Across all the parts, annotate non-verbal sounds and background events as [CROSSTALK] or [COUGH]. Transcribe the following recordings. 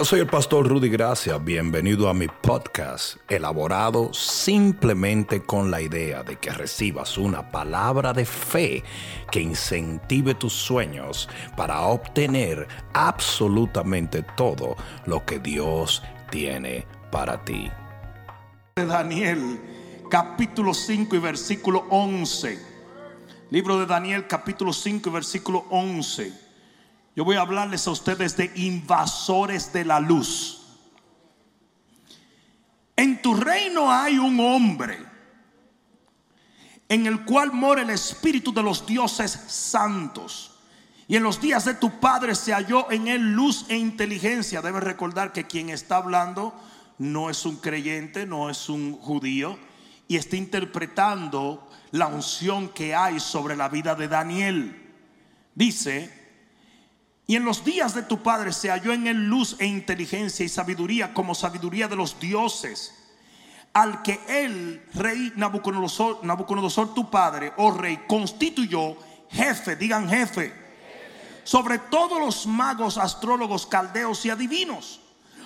Hola, soy el pastor Rudy Gracia. Bienvenido a mi podcast, elaborado simplemente con la idea de que recibas una palabra de fe que incentive tus sueños para obtener absolutamente todo lo que Dios tiene para ti. Daniel, capítulo 5 y versículo 11. Libro de Daniel, capítulo 5 y versículo 11. Yo voy a hablarles a ustedes de invasores de la luz. En tu reino hay un hombre en el cual mora el espíritu de los dioses santos. Y en los días de tu padre se halló en él luz e inteligencia. Debes recordar que quien está hablando no es un creyente, no es un judío, y está interpretando la unción que hay sobre la vida de Daniel. Dice, y en los días de tu padre se halló en él luz e inteligencia y sabiduría como sabiduría de los dioses. Al que el rey Nabucodonosor, Nabucodonosor tu padre, oh rey, constituyó jefe, digan jefe, sobre todos los magos, astrólogos, caldeos y adivinos.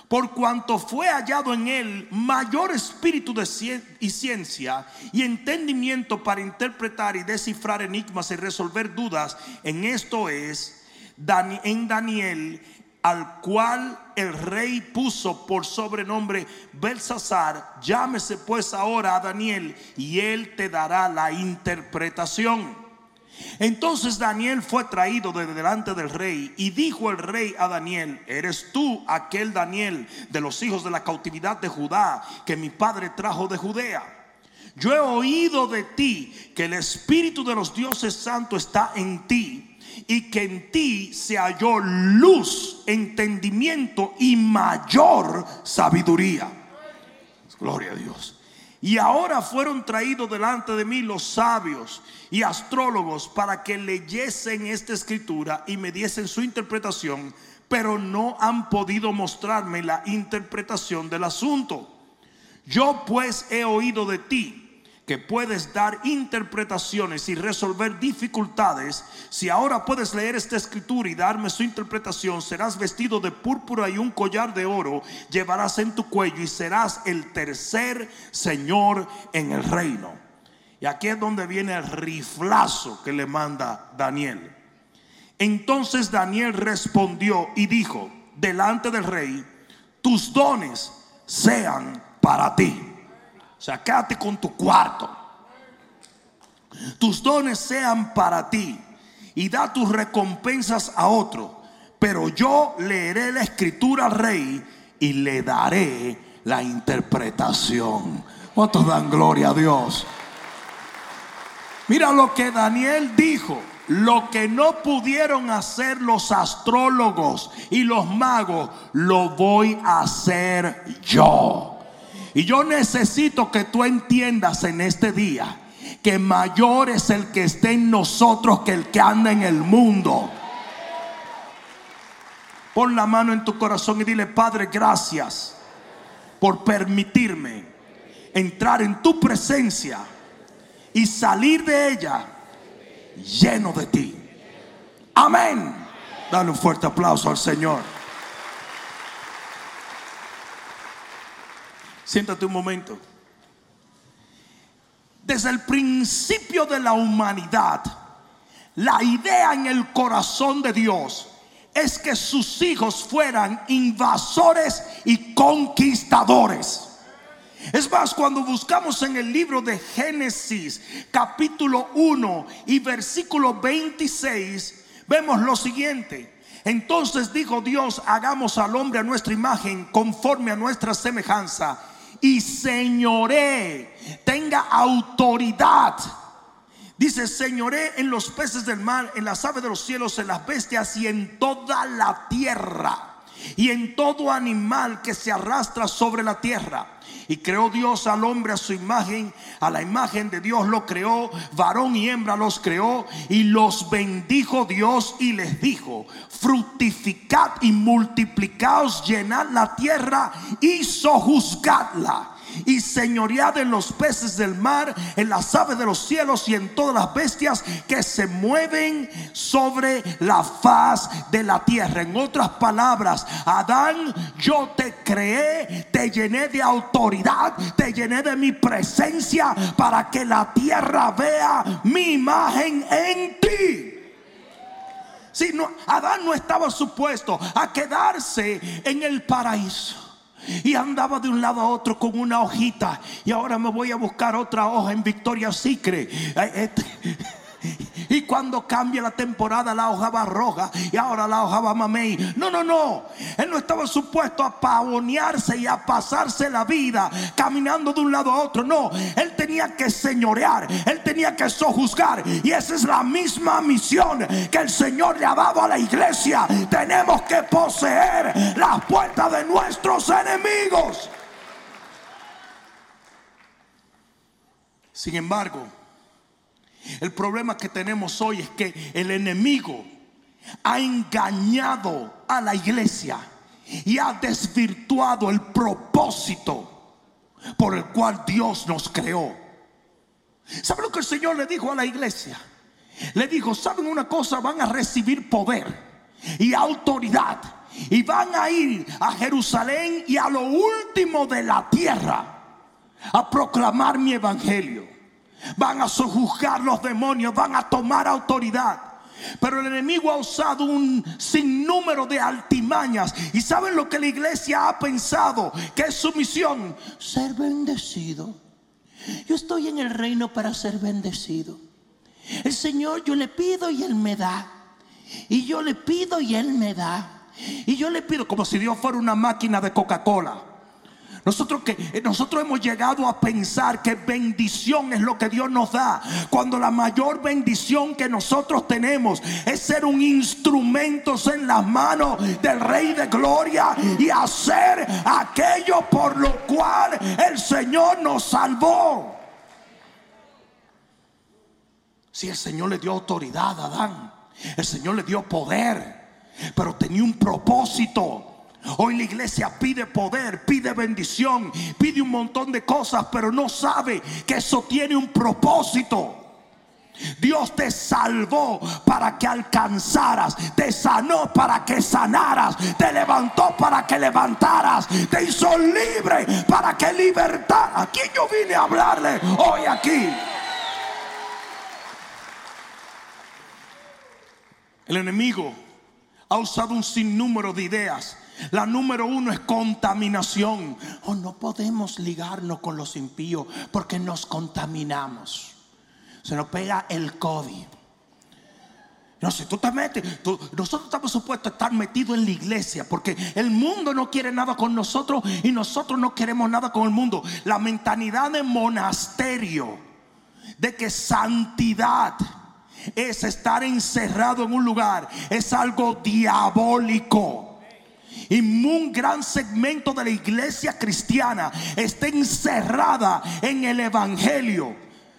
Por cuanto fue hallado en él mayor espíritu de y ciencia y entendimiento para interpretar y descifrar enigmas y resolver dudas, en esto es en Daniel, al cual el rey puso por sobrenombre Belsasar, llámese pues ahora a Daniel y él te dará la interpretación. Entonces Daniel fue traído de delante del rey y dijo el rey a Daniel, ¿eres tú aquel Daniel de los hijos de la cautividad de Judá que mi padre trajo de Judea? Yo he oído de ti que el espíritu de los dioses santos está en ti y que en ti se halló luz, entendimiento y mayor sabiduría. Gloria a Dios. Y ahora fueron traídos delante de mí los sabios y astrólogos para que leyesen esta escritura y me diesen su interpretación, pero no han podido mostrarme la interpretación del asunto. Yo pues he oído de ti que puedes dar interpretaciones y resolver dificultades, si ahora puedes leer esta escritura y darme su interpretación, serás vestido de púrpura y un collar de oro, llevarás en tu cuello y serás el tercer Señor en el reino. Y aquí es donde viene el riflazo que le manda Daniel. Entonces Daniel respondió y dijo, delante del rey, tus dones sean para ti sea, con tu cuarto. Tus dones sean para ti y da tus recompensas a otro. Pero yo leeré la escritura al rey y le daré la interpretación. ¿Cuántos dan gloria a Dios? Mira lo que Daniel dijo. Lo que no pudieron hacer los astrólogos y los magos, lo voy a hacer yo. Y yo necesito que tú entiendas en este día que mayor es el que esté en nosotros que el que anda en el mundo. Pon la mano en tu corazón y dile, Padre, gracias por permitirme entrar en tu presencia y salir de ella lleno de ti. Amén. Dale un fuerte aplauso al Señor. Siéntate un momento. Desde el principio de la humanidad, la idea en el corazón de Dios es que sus hijos fueran invasores y conquistadores. Es más, cuando buscamos en el libro de Génesis capítulo 1 y versículo 26, vemos lo siguiente. Entonces dijo Dios, hagamos al hombre a nuestra imagen, conforme a nuestra semejanza y señoré, tenga autoridad. Dice, señoré en los peces del mar, en las aves de los cielos, en las bestias y en toda la tierra. Y en todo animal que se arrastra sobre la tierra. Y creó Dios al hombre a su imagen, a la imagen de Dios lo creó, varón y hembra los creó y los bendijo Dios y les dijo, fructificad y multiplicaos, llenad la tierra y sojuzgadla y señoread en los peces del mar, en las aves de los cielos y en todas las bestias que se mueven sobre la faz de la tierra. En otras palabras, Adán, yo te creé, te llené de autoridad, te llené de mi presencia para que la tierra vea mi imagen en ti. Si no, Adán no estaba supuesto a quedarse en el paraíso. Y andaba de un lado a otro con una hojita. Y ahora me voy a buscar otra hoja en Victoria Secret. Y cuando cambia la temporada, la hoja va roja y ahora la hoja va mamey. No, no, no. Él no estaba supuesto a pavonearse y a pasarse la vida caminando de un lado a otro. No, él tenía que señorear, él tenía que sojuzgar. Y esa es la misma misión que el Señor le ha dado a la iglesia. Tenemos que poseer las puertas de nuestros enemigos. Sin embargo, el problema que tenemos hoy es que el enemigo ha engañado a la iglesia y ha desvirtuado el propósito por el cual Dios nos creó. ¿Sabe lo que el Señor le dijo a la iglesia? Le dijo, ¿saben una cosa? Van a recibir poder y autoridad y van a ir a Jerusalén y a lo último de la tierra a proclamar mi evangelio van a sojuzgar los demonios, van a tomar autoridad. Pero el enemigo ha usado un sinnúmero de altimañas. ¿Y saben lo que la iglesia ha pensado? Que es su misión. Ser bendecido. Yo estoy en el reino para ser bendecido. El Señor yo le pido y Él me da. Y yo le pido y Él me da. Y yo le pido como si Dios fuera una máquina de Coca-Cola. Nosotros, que, eh, nosotros hemos llegado a pensar que bendición es lo que Dios nos da. Cuando la mayor bendición que nosotros tenemos es ser un instrumento en las manos del Rey de Gloria y hacer aquello por lo cual el Señor nos salvó. Si el Señor le dio autoridad a Adán, el Señor le dio poder, pero tenía un propósito. Hoy la iglesia pide poder, pide bendición, pide un montón de cosas, pero no sabe que eso tiene un propósito. Dios te salvó para que alcanzaras, te sanó para que sanaras, te levantó para que levantaras, te hizo libre para que libertaras. Aquí yo vine a hablarle hoy aquí. El enemigo ha usado un sinnúmero de ideas la número uno es contaminación. O oh, no podemos ligarnos con los impíos porque nos contaminamos. Se nos pega el COVID. No, si tú te metes, nosotros estamos supuestos a estar metidos en la iglesia porque el mundo no quiere nada con nosotros y nosotros no queremos nada con el mundo. La mentalidad de monasterio, de que santidad es estar encerrado en un lugar, es algo diabólico. Y un gran segmento de la iglesia cristiana está encerrada en el Evangelio.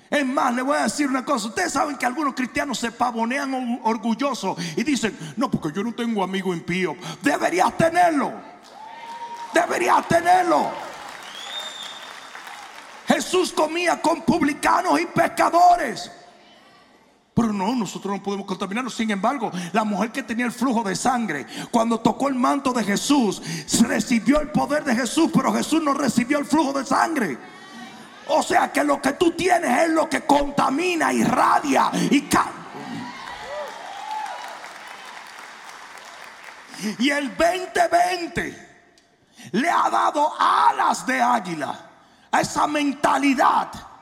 Es más, le voy a decir una cosa. Ustedes saben que algunos cristianos se pavonean orgullosos y dicen, no, porque yo no tengo amigo impío. Deberías tenerlo. Deberías tenerlo. Jesús comía con publicanos y pescadores. Pero no, nosotros no podemos contaminarnos. Sin embargo, la mujer que tenía el flujo de sangre, cuando tocó el manto de Jesús, recibió el poder de Jesús, pero Jesús no recibió el flujo de sangre. O sea que lo que tú tienes es lo que contamina, irradia y Y el 2020 le ha dado alas de águila a esa mentalidad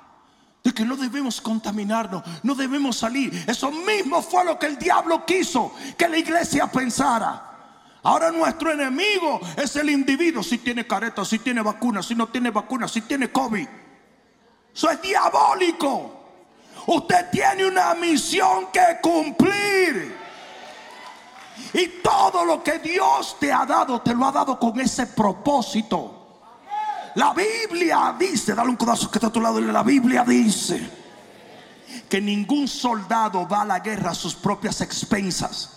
de que no debemos contaminarnos, no debemos salir. Eso mismo fue lo que el diablo quiso que la iglesia pensara. Ahora nuestro enemigo es el individuo, si tiene careta, si tiene vacuna, si no tiene vacuna, si tiene COVID. Eso es diabólico. Usted tiene una misión que cumplir. Y todo lo que Dios te ha dado, te lo ha dado con ese propósito. La Biblia dice, dale un codazo que está a tu lado, la Biblia dice que ningún soldado va a la guerra a sus propias expensas.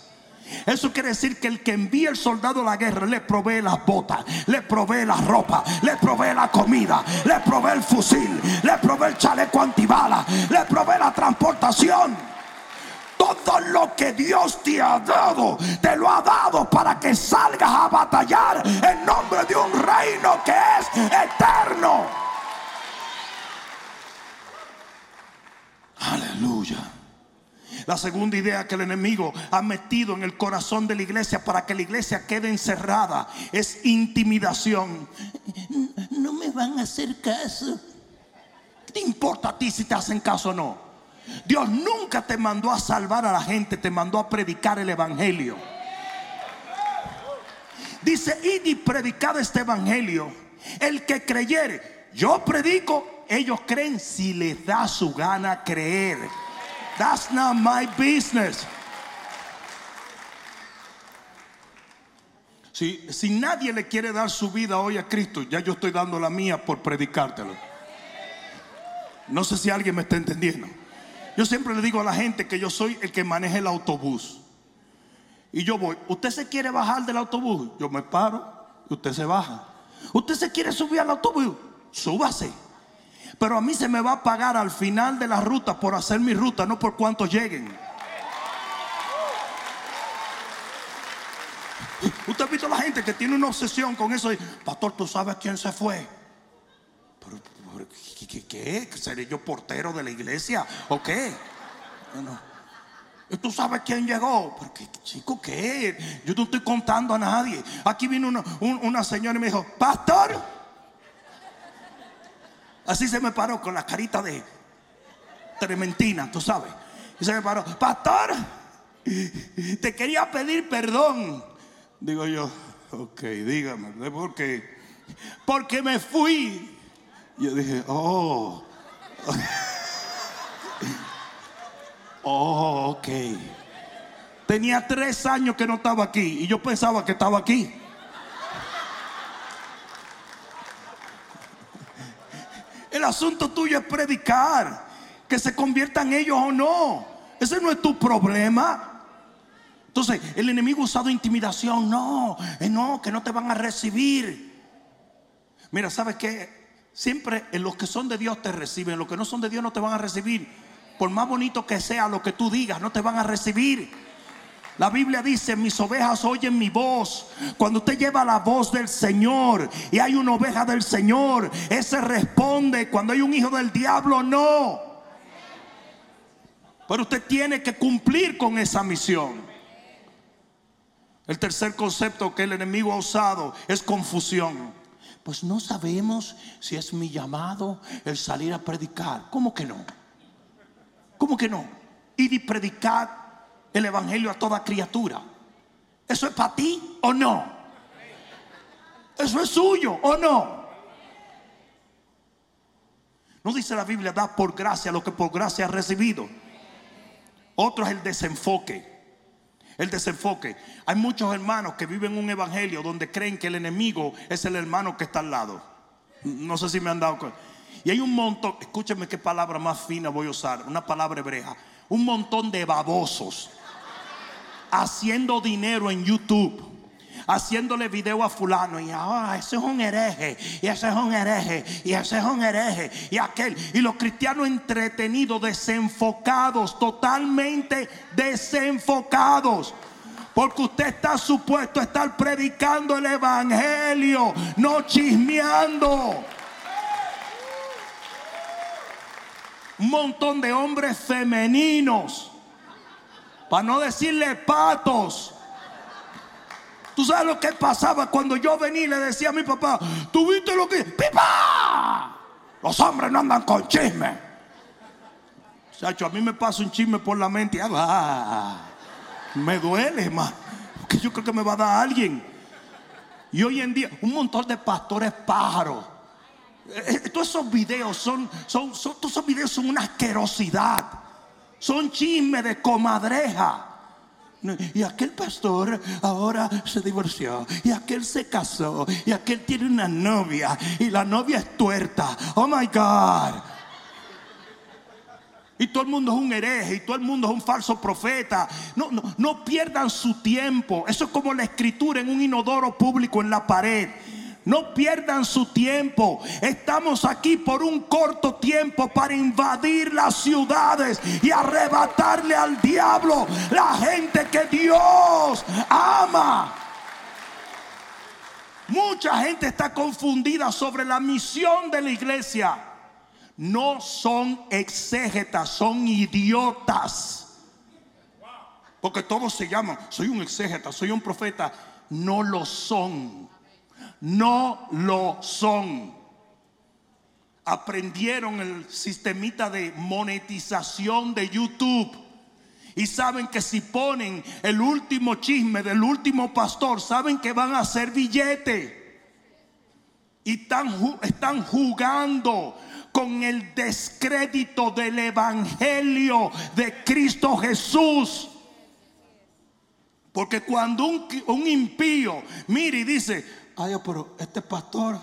Eso quiere decir que el que envía el soldado a la guerra le provee las botas, le provee la ropa, le provee la comida, le provee el fusil, le provee el chaleco antibala, le provee la transportación. Todo lo que Dios te ha dado, te lo ha dado para que salgas a batallar en nombre de un reino que es eterno. Aleluya. La segunda idea que el enemigo ha metido en el corazón de la iglesia para que la iglesia quede encerrada es intimidación. No me van a hacer caso. ¿Qué te importa a ti si te hacen caso o no? Dios nunca te mandó a salvar a la gente, te mandó a predicar el evangelio. Dice, id y predicad este evangelio. El que creyere, yo predico, ellos creen si les da su gana creer. That's not my business. Si, si nadie le quiere dar su vida hoy a Cristo, ya yo estoy dando la mía por predicártelo. No sé si alguien me está entendiendo. Yo siempre le digo a la gente que yo soy el que maneja el autobús. Y yo voy, ¿usted se quiere bajar del autobús? Yo me paro y usted se baja. ¿Usted se quiere subir al autobús? Súbase. Pero a mí se me va a pagar al final de la ruta por hacer mi ruta, no por cuántos lleguen. Usted ha visto a la gente que tiene una obsesión con eso. Pastor, ¿tú sabes quién se fue? ¿Pero, pero, ¿qué, qué? ¿Seré yo portero de la iglesia o qué? No, no. ¿Y ¿Tú sabes quién llegó? Pero qué, chico, ¿qué? Yo no estoy contando a nadie. Aquí vino una, un- una señora y me dijo, Pastor. Así se me paró con la carita de trementina, tú sabes. Y se me paró, Pastor, te quería pedir perdón. Digo yo, ok, dígame, ¿por qué? Porque me fui. Yo dije, oh. [LAUGHS] Oh, ok. Tenía tres años que no estaba aquí y yo pensaba que estaba aquí. El asunto tuyo es predicar, que se conviertan ellos o no. Ese no es tu problema. Entonces, el enemigo usado intimidación. No, no, que no te van a recibir. Mira, ¿sabes qué? Siempre en los que son de Dios te reciben, los que no son de Dios no te van a recibir. Por más bonito que sea lo que tú digas, no te van a recibir. La Biblia dice, mis ovejas oyen mi voz. Cuando usted lleva la voz del Señor y hay una oveja del Señor, ese responde. Cuando hay un hijo del diablo, no. Pero usted tiene que cumplir con esa misión. El tercer concepto que el enemigo ha usado es confusión. Pues no sabemos si es mi llamado el salir a predicar. ¿Cómo que no? ¿Cómo que no? Ir y predicar el evangelio a toda criatura. ¿Eso es para ti o no? ¿Eso es suyo o no? No dice la Biblia, da por gracia lo que por gracia has recibido. Otro es el desenfoque. El desenfoque. Hay muchos hermanos que viven un evangelio donde creen que el enemigo es el hermano que está al lado. No sé si me han dado cuenta. Y hay un montón, escúcheme qué palabra más fina voy a usar, una palabra hebrea. Un montón de babosos haciendo dinero en YouTube. Haciéndole video a fulano y ahora ese es un hereje y ese es un hereje y ese es un hereje y aquel y los cristianos entretenidos, desenfocados, totalmente desenfocados. Porque usted está supuesto a estar predicando el evangelio, no chismeando. Un montón de hombres femeninos, para no decirle patos. Tú sabes lo que pasaba cuando yo venía y le decía a mi papá, ¿tú viste lo que? ¡Pipa! Los hombres no andan con chisme. Chacho, a mí me pasa un chisme por la mente ah, me duele más. Porque yo creo que me va a dar alguien. Y hoy en día, un montón de pastores pájaros. Eh, eh, Todos esos videos son, son, son- todos esos videos son una asquerosidad. Son chismes de comadreja. Y aquel pastor ahora se divorció. Y aquel se casó. Y aquel tiene una novia. Y la novia es tuerta. Oh my God. Y todo el mundo es un hereje y todo el mundo es un falso profeta. No, no, no pierdan su tiempo. Eso es como la escritura en un inodoro público en la pared. No pierdan su tiempo. Estamos aquí por un corto tiempo para invadir las ciudades y arrebatarle al diablo la gente que Dios ama. Mucha gente está confundida sobre la misión de la iglesia no son exégetas, son idiotas. Porque todos se llaman, soy un exégeta, soy un profeta. No lo son. No lo son. Aprendieron el sistemita de monetización de YouTube. Y saben que si ponen el último chisme del último pastor, saben que van a hacer billete. Y están, jugando con el descrédito del Evangelio de Cristo Jesús. Porque cuando un, impío mira y dice, ay, pero este pastor,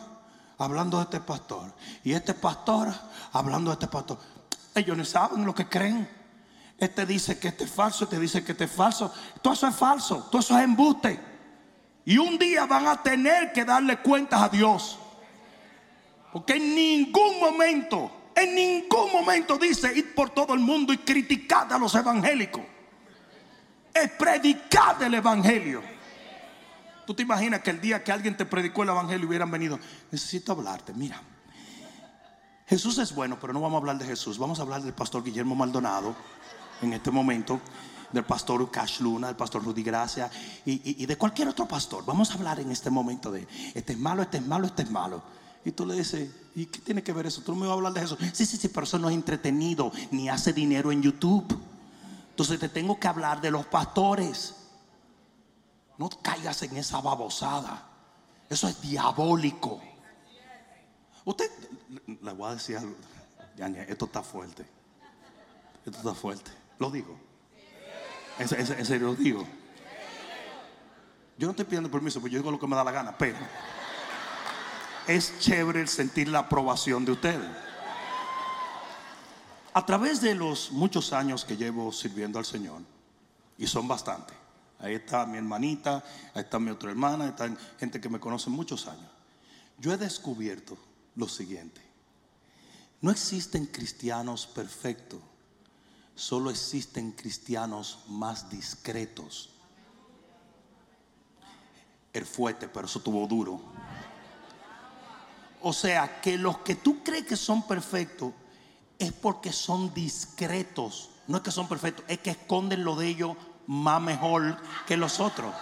hablando de este pastor, y este pastor, hablando de este pastor, ellos no saben lo que creen. Este dice que este es falso, este dice que este es falso. Todo eso es falso, todo eso es embuste. Y un día van a tener que darle cuentas a Dios. Porque en ningún momento, en ningún momento dice ir por todo el mundo y criticar a los evangélicos. Es predicar el evangelio. Tú te imaginas que el día que alguien te predicó el evangelio hubieran venido, necesito hablarte, mira. Jesús es bueno, pero no vamos a hablar de Jesús, vamos a hablar del pastor Guillermo Maldonado en este momento, del pastor Cash Luna, del pastor Rudy Gracia y, de cualquier otro pastor. Vamos a hablar en este momento de este es malo, este es malo, este es malo. Y tú le dices, ¿y qué tiene que ver eso? Tú no me vas a hablar de eso. Sí, sí, sí, pero eso no es entretenido, ni hace dinero en YouTube. Entonces te tengo que hablar de los pastores. No caigas en esa babosada. Eso es diabólico. Usted, le voy a decir algo. esto está fuerte. Esto está fuerte. Lo digo. En, en serio lo digo. Yo no estoy pidiendo permiso, porque yo digo lo que me da la gana, pero es chévere sentir la aprobación de ustedes. A través de los muchos años que llevo sirviendo al Señor, y son bastantes, ahí está mi hermanita, ahí está mi otra hermana, ahí está gente que me conoce muchos años, yo he descubierto lo siguiente, no existen cristianos perfectos, solo existen cristianos más discretos. El fuerte, pero eso tuvo duro. O sea, que los que tú crees que son perfectos es porque son discretos. No es que son perfectos, es que esconden lo de ellos más mejor que los otros.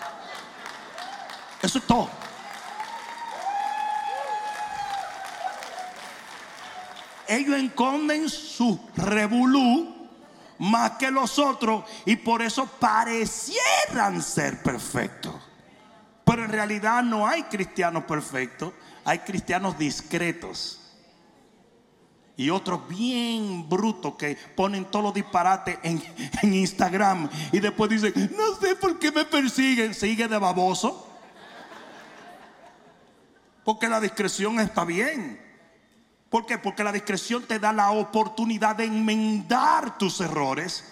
Eso es todo. Ellos esconden su revolú más que los otros y por eso parecieran ser perfectos. Pero en realidad no hay cristianos perfectos hay cristianos discretos y otros bien brutos que ponen todos los disparates en, Instagram y después dicen, no sé por qué me persiguen, sigue de baboso. Porque la discreción está bien. ¿Por qué? Porque la discreción te da la oportunidad de enmendar tus errores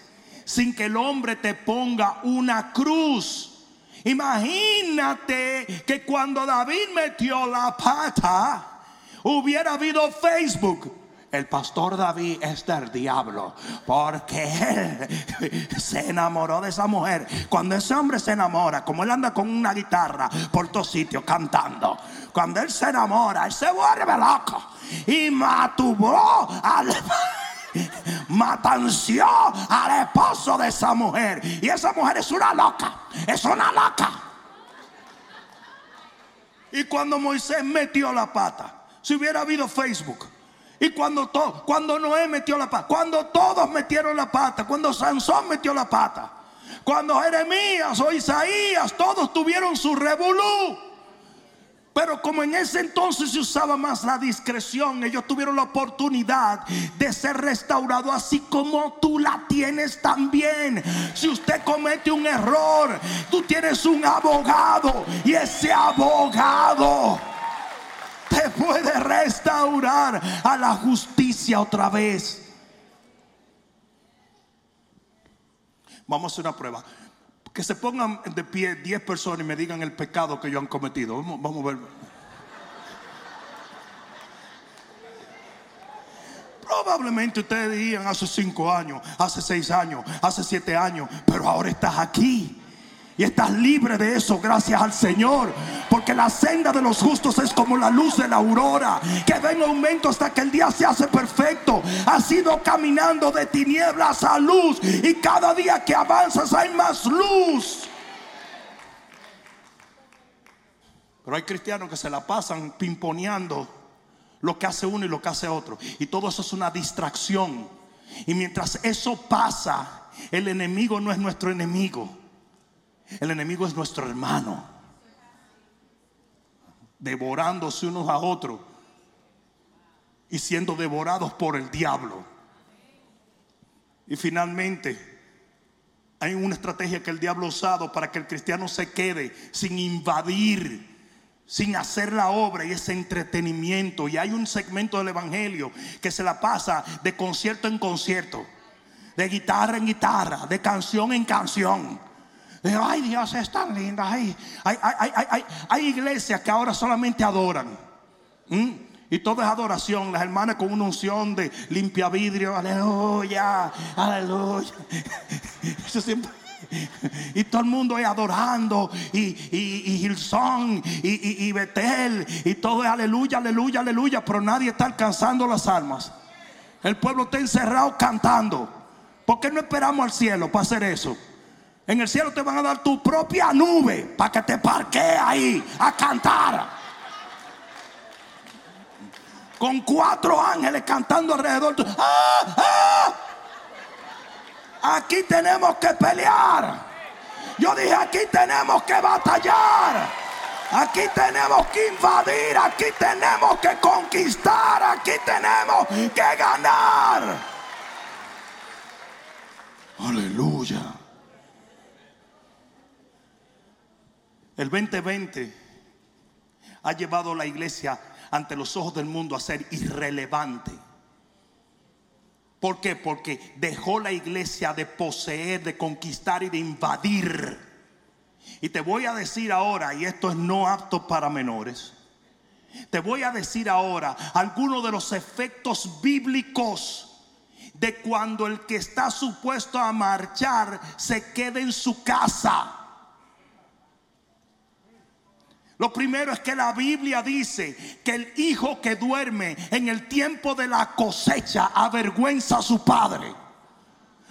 sin que el hombre te ponga una cruz. Imagínate que cuando David metió la pata, hubiera habido Facebook. El pastor David es del diablo porque él se enamoró de esa mujer. Cuando ese hombre se enamora, como él anda con una guitarra por todos sitios cantando, cuando él se enamora, él se vuelve loco y matubó al [LAUGHS] matanció al esposo de esa mujer. Y esa mujer es una loca. Es una loca. Y cuando Moisés metió la pata, si hubiera habido Facebook, y cuando, todo, cuando Noé metió la pata, cuando todos metieron la pata, cuando Sansón metió la pata, cuando Jeremías o Isaías, todos tuvieron su revolú. Pero como en ese entonces se usaba más la discreción, ellos tuvieron la oportunidad de ser restaurados así como tú la tienes también. Si usted comete un error, tú tienes un abogado y ese abogado te puede restaurar a la justicia otra vez. Vamos a hacer una prueba. Que se pongan de pie 10 personas y me digan el pecado que ellos han cometido. Vamos, vamos a ver. Probablemente ustedes dirían hace 5 años, hace 6 años, hace 7 años, pero ahora estás aquí. Y estás libre de eso gracias al Señor. Porque la senda de los justos es como la luz de la aurora. Que va en aumento hasta que el día se hace perfecto. Has ido caminando de tinieblas a luz. Y cada día que avanzas hay más luz. Pero hay cristianos que se la pasan pimponeando lo que hace uno y lo que hace otro. Y todo eso es una distracción. Y mientras eso pasa, el enemigo no es nuestro enemigo. El enemigo es nuestro hermano. Devorándose unos a otros y siendo devorados por el diablo. Y finalmente, hay una estrategia que el diablo ha usado para que el cristiano se quede sin invadir, sin hacer la obra y ese entretenimiento. Y hay un segmento del Evangelio que se la pasa de concierto en concierto, de guitarra en guitarra, de canción en canción ay Dios es tan linda. Hay, hay, iglesias que ahora solamente adoran. Y todo es adoración. Las hermanas con una unción de limpia vidrio. Aleluya. Aleluya. [LAUGHS] [LAUGHS] Y todo el mundo es adorando. Y, y, y Gilson. Y, y Betel. Y todo es aleluya, aleluya, aleluya. Pero nadie está alcanzando las almas. El pueblo está encerrado cantando. ¿Por qué no esperamos al cielo para hacer eso? En el cielo te van a dar tu propia nube para que te parquee ahí a cantar. Con cuatro ángeles cantando alrededor. ¡Ah, ah! Aquí tenemos que pelear. Yo dije, aquí tenemos que batallar. Aquí tenemos que invadir. Aquí tenemos que conquistar. Aquí tenemos que ganar. Aleluya. El 2020 ha llevado a la iglesia ante los ojos del mundo a ser irrelevante. ¿Por qué? Porque dejó la iglesia de poseer, de conquistar y de invadir. Y te voy a decir ahora, y esto es no apto para menores, te voy a decir ahora algunos de los efectos bíblicos de cuando el que está supuesto a marchar se quede en su casa. Lo primero es que la Biblia dice que el hijo que duerme en el tiempo de la cosecha avergüenza a su padre.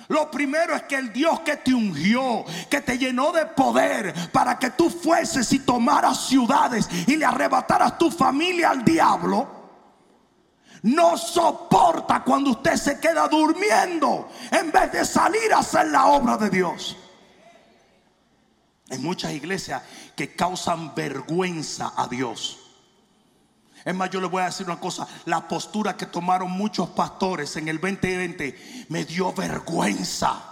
Lo primero es que el Dios que te ungió, que te llenó de poder para que tú fueses y tomaras ciudades y le arrebataras tu familia al diablo, no soporta cuando usted se queda durmiendo en vez de salir a hacer la obra de Dios. Hay muchas iglesias que causan vergüenza a Dios. Es más, yo le voy a decir una cosa, la postura que tomaron muchos pastores en el 2020 me dio vergüenza.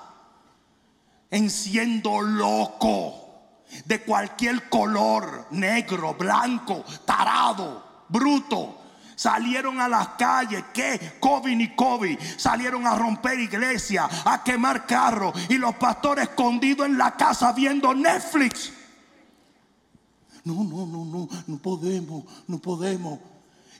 En siendo loco de cualquier color, negro, blanco, tarado, bruto, salieron a las calles, que COVID y COVID, salieron a romper iglesias, a quemar carros y los pastores escondidos en la casa viendo Netflix. No, no, no, no, no podemos, no podemos.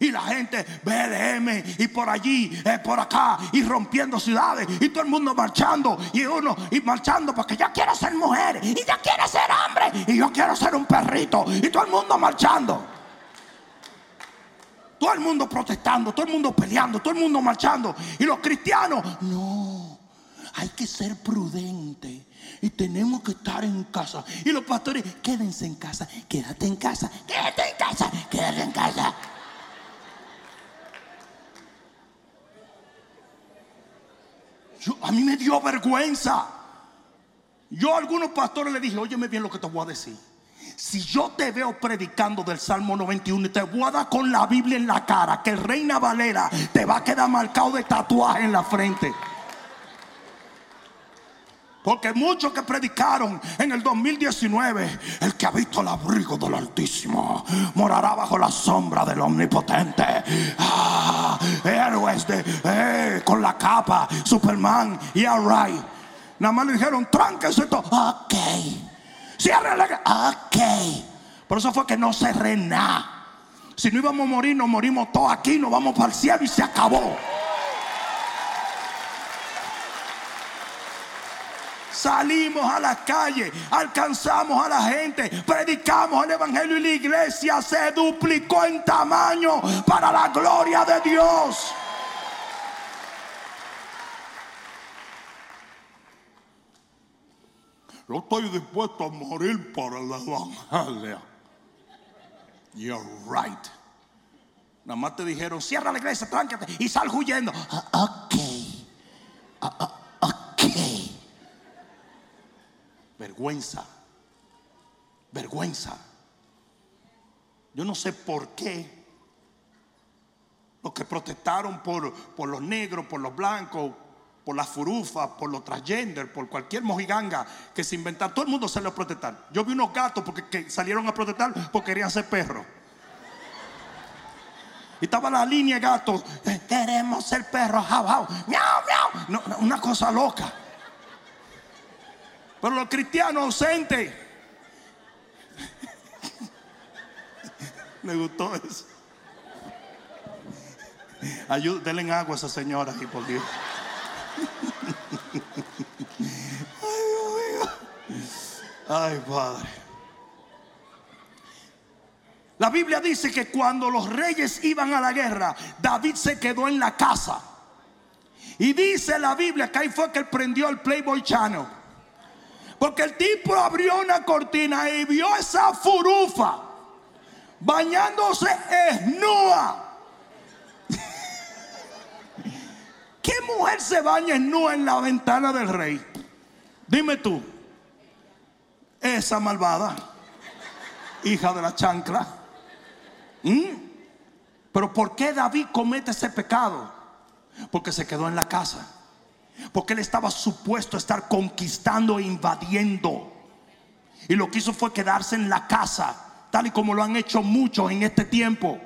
Y la gente, BLM, y por allí, eh, por acá, y rompiendo ciudades, y todo el mundo marchando, y uno, y marchando porque yo quiero ser mujer, y yo quiero ser hombre, y yo quiero ser un perrito, y todo el mundo marchando. Todo el mundo protestando, todo el mundo peleando, todo el mundo marchando. Y los cristianos, no, hay que ser prudente. Y tenemos que estar en casa. Y los pastores, quédense en casa, quédate en casa, quédate en casa, quédate en casa. a mí me dio vergüenza. Yo a algunos pastores le dije, óyeme bien lo que te voy a decir. Si yo te veo predicando del Salmo 91 y te voy a dar con la Biblia en la cara, que Reina Valera te va a quedar marcado de tatuaje en la frente. Porque muchos que predicaron en el 2019, el que ha visto el abrigo del Altísimo morará bajo la sombra del Omnipotente. Ah, héroes de, eh, con la capa, Superman y Alright. Nada más le dijeron, tránquese todo. Ok. Cierre la Ok. Por eso fue que no cerré nada. Si no íbamos a morir, nos morimos todos aquí, nos vamos para el cielo y se acabó. Salimos a la calle, alcanzamos a la gente, predicamos el Evangelio y la iglesia se duplicó en tamaño para la gloria de Dios. Yo estoy dispuesto a morir por el Evangelio. You're right. Nada más te dijeron, cierra la iglesia, tráncate y sal huyendo. Ah, ok. Ah, ah, ok. Vergüenza. Vergüenza. Yo no sé por qué los que protestaron por, por los negros, por los blancos, por las furufas, por los transgender, por cualquier mojiganga que se inventaron. Todo el mundo salió a protestar. Yo vi unos gatos porque, que salieron a protestar porque querían ser perros. Y estaba la línea de gatos. Eh, queremos ser perros. Miau, miau. una cosa loca. Pero los cristianos ausentes. Me gustó eso. denle agua a esa señora aquí, por Dios. Ay, Padre. La Biblia dice que cuando los reyes iban a la guerra, David se quedó en la casa. Y dice la Biblia que ahí fue que él prendió el Playboy Channel. Porque el tipo abrió una cortina y vio esa furufa bañándose esnúa. [LAUGHS] ¿Qué mujer se baña esnúa en la ventana del rey? Dime tú. Esa malvada, hija de la chancla. ¿Mm? Pero ¿por qué David comete ese pecado? Porque se quedó en la casa. Porque él estaba supuesto a estar conquistando e invadiendo. Y lo que hizo fue quedarse en la casa, tal y como lo han hecho muchos en este tiempo.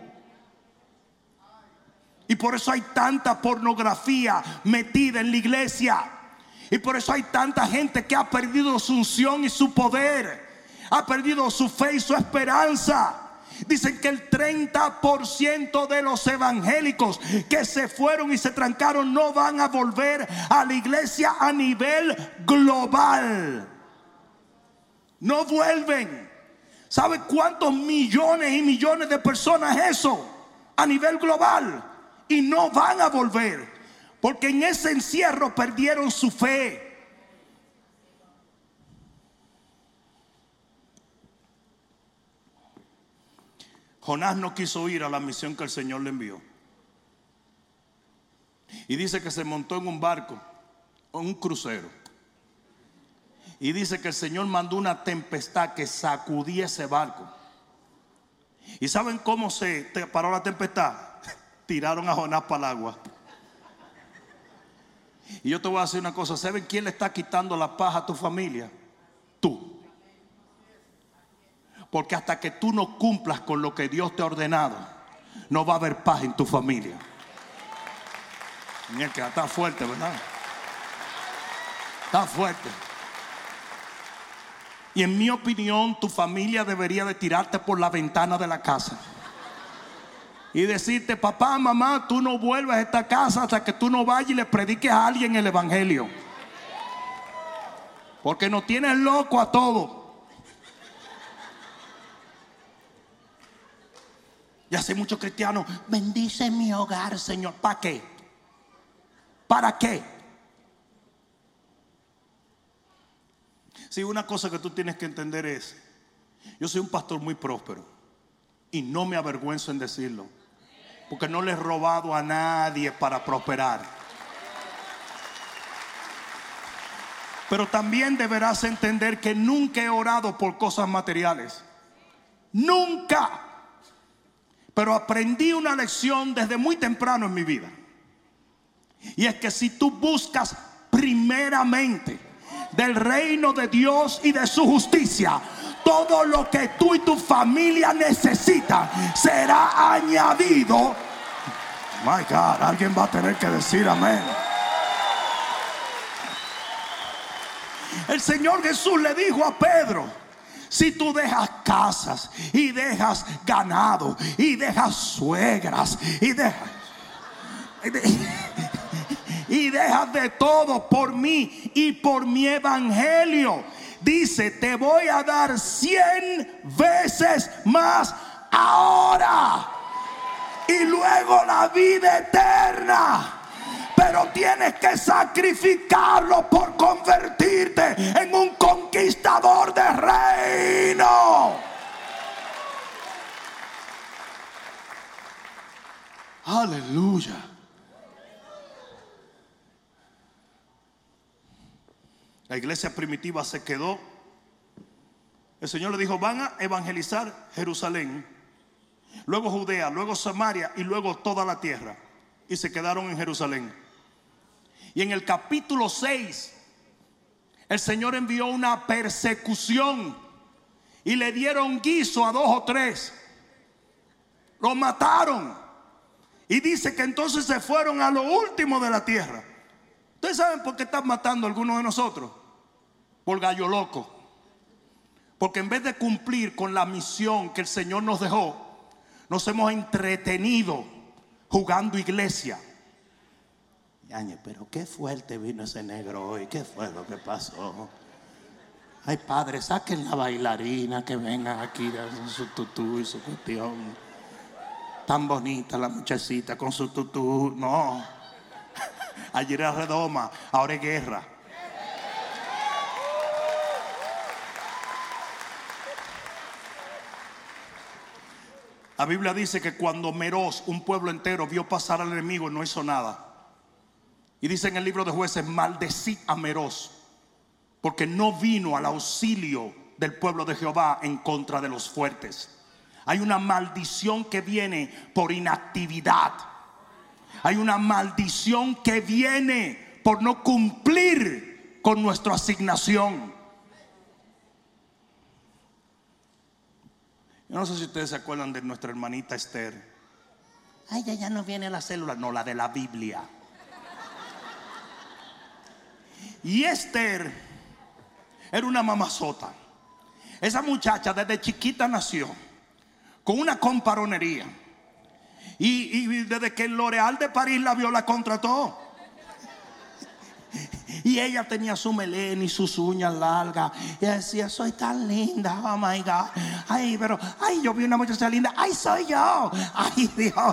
Y por eso hay tanta pornografía metida en la iglesia. Y por eso hay tanta gente que ha perdido su unción y su poder. Ha perdido su fe y su esperanza. Dicen que el 30% de los evangélicos que se fueron y se trancaron no van a volver a la iglesia a nivel global. No vuelven. ¿Sabe cuántos millones y millones de personas eso? A nivel global. Y no van a volver. Porque en ese encierro perdieron su fe. Jonás no quiso ir a la misión que el Señor le envió. Y dice que se montó en un barco, en un crucero. Y dice que el Señor mandó una tempestad que sacudía ese barco. ¿Y saben cómo se paró la tempestad? [LAUGHS] Tiraron a Jonás para el agua. Y yo te voy a decir una cosa, ¿saben quién le está quitando la paja a tu familia? Tú. Porque hasta que tú no cumplas con lo que Dios te ha ordenado, no va a haber paz en tu familia. Mira que está fuerte, ¿verdad? Está fuerte. Y en mi opinión, tu familia debería de tirarte por la ventana de la casa. Y decirte, papá, mamá, tú no vuelvas a esta casa hasta que tú no vayas y le prediques a alguien el Evangelio. Porque no tienes loco a todos. Y hace muchos cristianos, bendice mi hogar, Señor. ¿Para qué? ¿Para qué? Si una cosa que tú tienes que entender es, yo soy un pastor muy próspero y no me avergüenzo en decirlo, porque no le he robado a nadie para prosperar. Pero también deberás entender que nunca he orado por cosas materiales. Nunca. Pero aprendí una lección desde muy temprano en mi vida. Y es que si tú buscas primeramente del reino de Dios y de su justicia, todo lo que tú y tu familia necesitan será añadido. My God, alguien va a tener que decir amén. El Señor Jesús le dijo a Pedro, si tú dejas casas y dejas ganado y dejas suegras y dejas y dejas de todo por mí y por mi evangelio. Dice, te voy a dar cien veces más ahora y luego la vida eterna. Pero tienes que sacrificarlo por convertirte en un conquistador de reino. Aleluya. La iglesia primitiva se quedó. El Señor le dijo, van a evangelizar Jerusalén, luego Judea, luego Samaria y luego toda la tierra. Y se quedaron en Jerusalén. Y en el capítulo 6, el Señor envió una persecución y le dieron guiso a dos o tres. Lo mataron. Y dice que entonces se fueron a lo último de la tierra. ¿Ustedes saben por qué están matando a algunos de nosotros? Por gallo loco. Porque en vez de cumplir con la misión que el Señor nos dejó, nos hemos entretenido jugando iglesia. Pero qué fuerte vino ese negro hoy. ¿Qué fue lo que pasó? Ay, padre, saquen la bailarina que vengan aquí con su tutú y su cuestión. Tan bonita la muchachita con su tutú. No. [LAUGHS] Ayer era redoma, ahora es guerra. La Biblia dice que cuando Meros, un pueblo entero, vio pasar al enemigo, no hizo nada. Y dice en el libro de jueces, maldecí a Meros, porque no vino al auxilio del pueblo de Jehová en contra de los fuertes. Hay una maldición que viene por inactividad. Hay una maldición que viene por no cumplir con nuestra asignación. Yo no sé si ustedes se acuerdan de nuestra hermanita Esther. Ay, ella no viene a la célula, no, la de la Biblia. Y Esther era una mamazota. Esa muchacha desde chiquita nació con una comparonería. Y, desde que el L'Oreal de París la vio, la contrató. [LAUGHS] Y ella tenía su melena y sus uñas largas. Y decía, soy tan linda, oh my God. Ay, pero, ay, yo vi una muchacha linda. Ay, soy yo. [LAUGHS] Ay, Dios.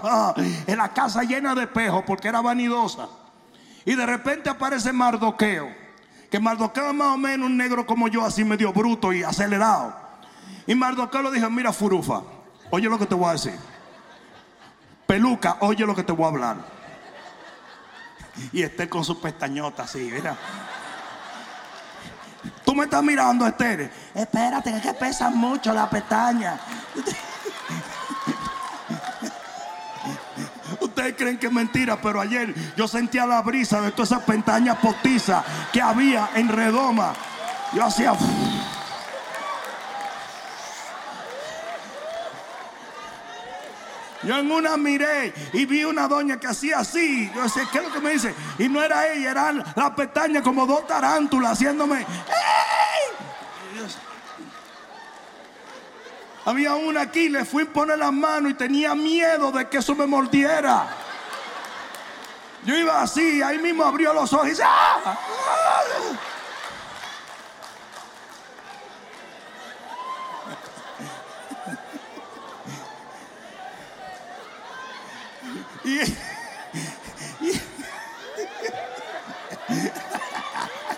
En la casa llena de espejos porque era vanidosa. Y de repente aparece Mardoqueo. Que Mardoqueo es más o menos un negro como yo, así medio bruto y acelerado. Y Mardoqueo le dijo, mira, Furufa, oye lo que te voy a decir. Peluca, oye lo que te voy a hablar. Y Esther con su pestañota así, mira. Tú me estás mirando, Esther. Espérate, que, que pesa mucho la pestaña. Ustedes creen que es mentira, pero ayer yo sentía la brisa de todas esas pestañas postizas que había en Redoma. Yo hacía. Yo en una miré y vi una doña que hacía así. Yo decía, ¿qué es lo que me dice? Y no era ella, eran las pestañas como dos tarántulas haciéndome. Había una aquí, le fui a poner la mano y tenía miedo de que eso me mordiera. Yo iba así, ahí mismo abrió los ojos y dice, ¡Ah! [LAUGHS] Y, [LAUGHS]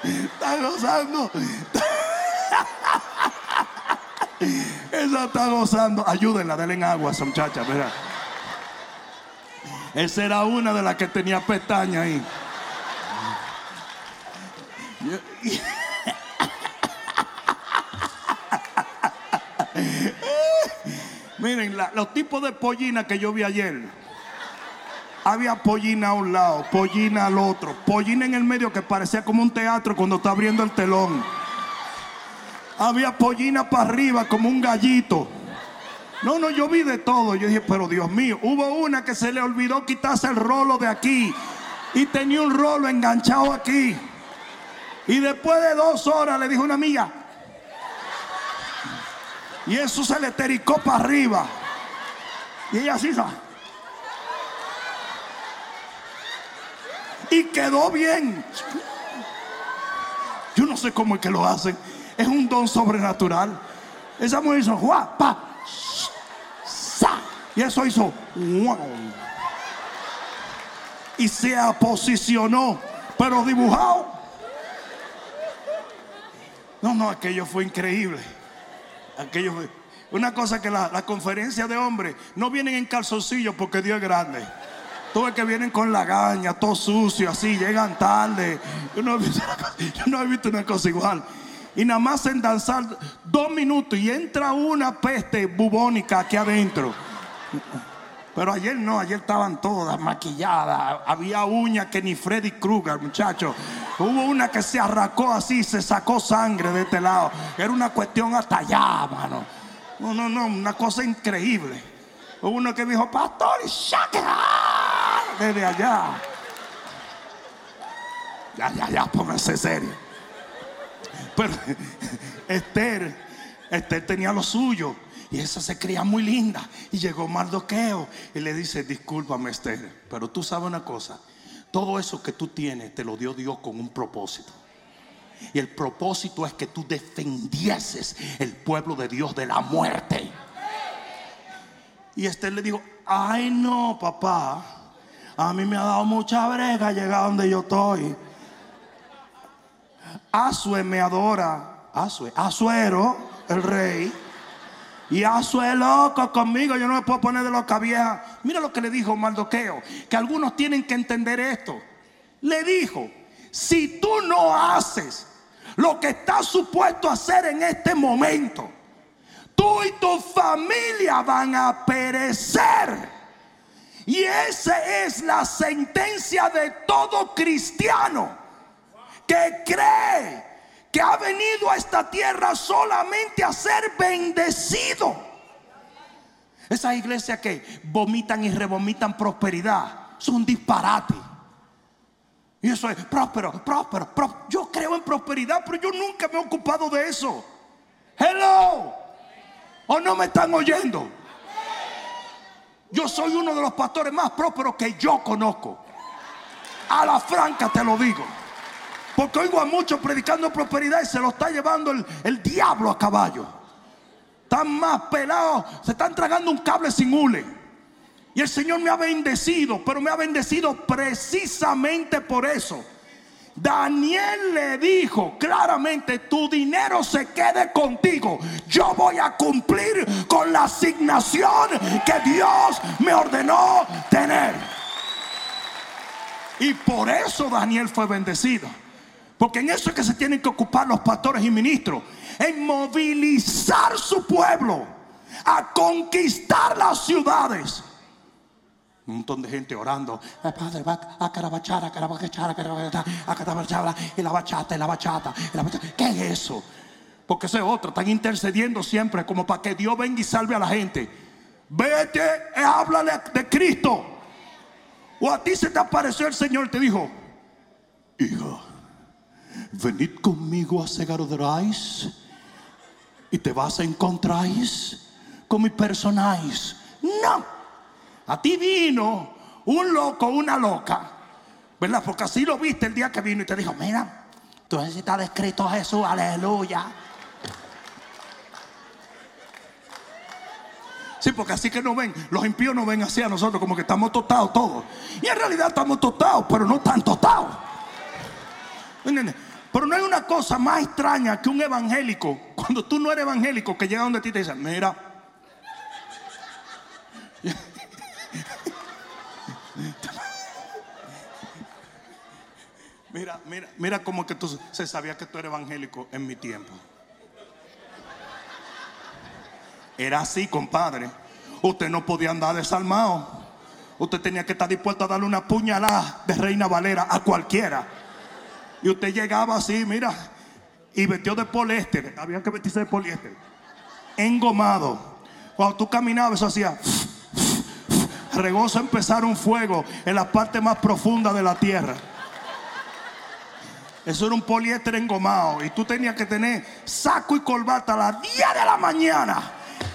está gozando. [LAUGHS] Esa está gozando. Ayúdenla, denle agua a esa muchacha. Esa era una de las que tenía pestaña ahí. [LAUGHS] Miren, los tipos de pollina que yo vi ayer. Había pollina a un lado, pollina al otro, pollina en el medio que parecía como un teatro cuando está abriendo el telón. Había pollina para arriba como un gallito. No, no, yo vi de todo. Yo dije, pero Dios mío, hubo una que se le olvidó quitarse el rolo de aquí y tenía un rolo enganchado aquí. Y después de dos horas le dijo una amiga. Y eso se le tericó para arriba. Y ella así. Y quedó bien. Yo no sé cómo es que lo hacen. Es un don sobrenatural. Esa mujer hizo, pa, Y eso hizo, Y se posicionó, pero dibujado. No, no, aquello fue increíble. Aquello fue. Una cosa que la, la conferencia de hombres no vienen en calzoncillos porque Dios es grande. Todo que vienen con la gaña, todo sucio, así, llegan tarde. Yo no, he visto, una cosa igual. Y nada más en danzar dos minutos y entra una peste bubónica aquí adentro. Pero ayer no, ayer estaban todas maquilladas. Había uñas que ni Freddy Krueger, muchachos. Hubo una que se arracó así, se sacó sangre de este lado. Era una cuestión hasta allá, mano. No, no, no, una cosa increíble. Hubo uno que dijo, pastor, shaka, desde allá. Ya, ya, ya, pónganse serio. Pero Esther, Esther tenía lo suyo. Y esa se creía muy linda. Y llegó Mardoqueo y le dice, discúlpame Esther, pero tú sabes una cosa. Todo eso que tú tienes te lo dio Dios con un propósito. Y el propósito es que tú defendieses el pueblo de Dios de la muerte. Y Esther le dijo, ay no, papá, a mí me ha dado mucha brega llegar donde yo estoy. Asue me adora, Asue, Asuero, el rey. Y Asue loco conmigo, yo no me puedo poner de loca vieja. Mira lo que le dijo Mardoqueo, que algunos tienen que entender esto. Le dijo, si tú no haces lo que estás supuesto a hacer en este momento, tú y tu familia van a perecer. Y esa es la sentencia de todo cristiano que cree que ha venido a esta tierra solamente a ser bendecido. Esas iglesias que vomitan y revomitan prosperidad son disparates. Y eso es próspero, próspero, próspero. Yo creo en prosperidad, pero yo nunca me he ocupado de eso. Hello. ¿O no me están oyendo? Yo soy uno de los pastores más prósperos que yo conozco. A la franca te lo digo. Porque oigo a muchos predicando prosperidad y se lo está llevando el, el diablo a caballo. Están más pelados, se están tragando un cable sin hule. Y el Señor me ha bendecido, pero me ha bendecido precisamente por eso. Daniel le dijo claramente, tu dinero se quede contigo. Yo voy a cumplir con la asignación que Dios me ordenó tener. Y por eso Daniel fue bendecido. Porque en eso es que se tienen que ocupar los pastores y ministros. En movilizar su pueblo. A conquistar las ciudades. Un montón de gente orando. Y la bachata, y la bachata, y la bachata. ¿Qué es eso? Porque ese otro están intercediendo siempre como para que Dios venga y salve a la gente. Vete y háblale de Cristo. O a ti se te apareció el Señor te dijo, hijo venid conmigo a Segarodrais y te vas a encontrar con mi personajes. No, a ti vino un loco, una loca, ¿verdad? Porque así lo viste el día que vino y te dijo, mira, tú necesitas descrito a Jesús, aleluya. Sí, porque así que no ven, los impíos no ven así a nosotros como que estamos tostados todos. Y en realidad estamos tostados, pero no tan Pero no hay una cosa más extraña que un evangélico, cuando tú no eres evangélico, que llega donde ti y te dice, mira, mira, mira, mira como que tú se sabía que tú eres evangélico en mi tiempo. Era así, compadre. Usted no podía andar desalmado. Usted tenía que estar dispuesto a darle una puñalada de Reina Valera a cualquiera. Y usted llegaba así, mira, y vestió de poliéster. Había que vestirse de poliéster. Engomado. Cuando tú caminabas, eso hacía. Regoso empezar un fuego en la parte más profunda de la tierra. Eso era un poliéster engomado. Y tú tenías que tener saco y corbata a las 10 de la mañana.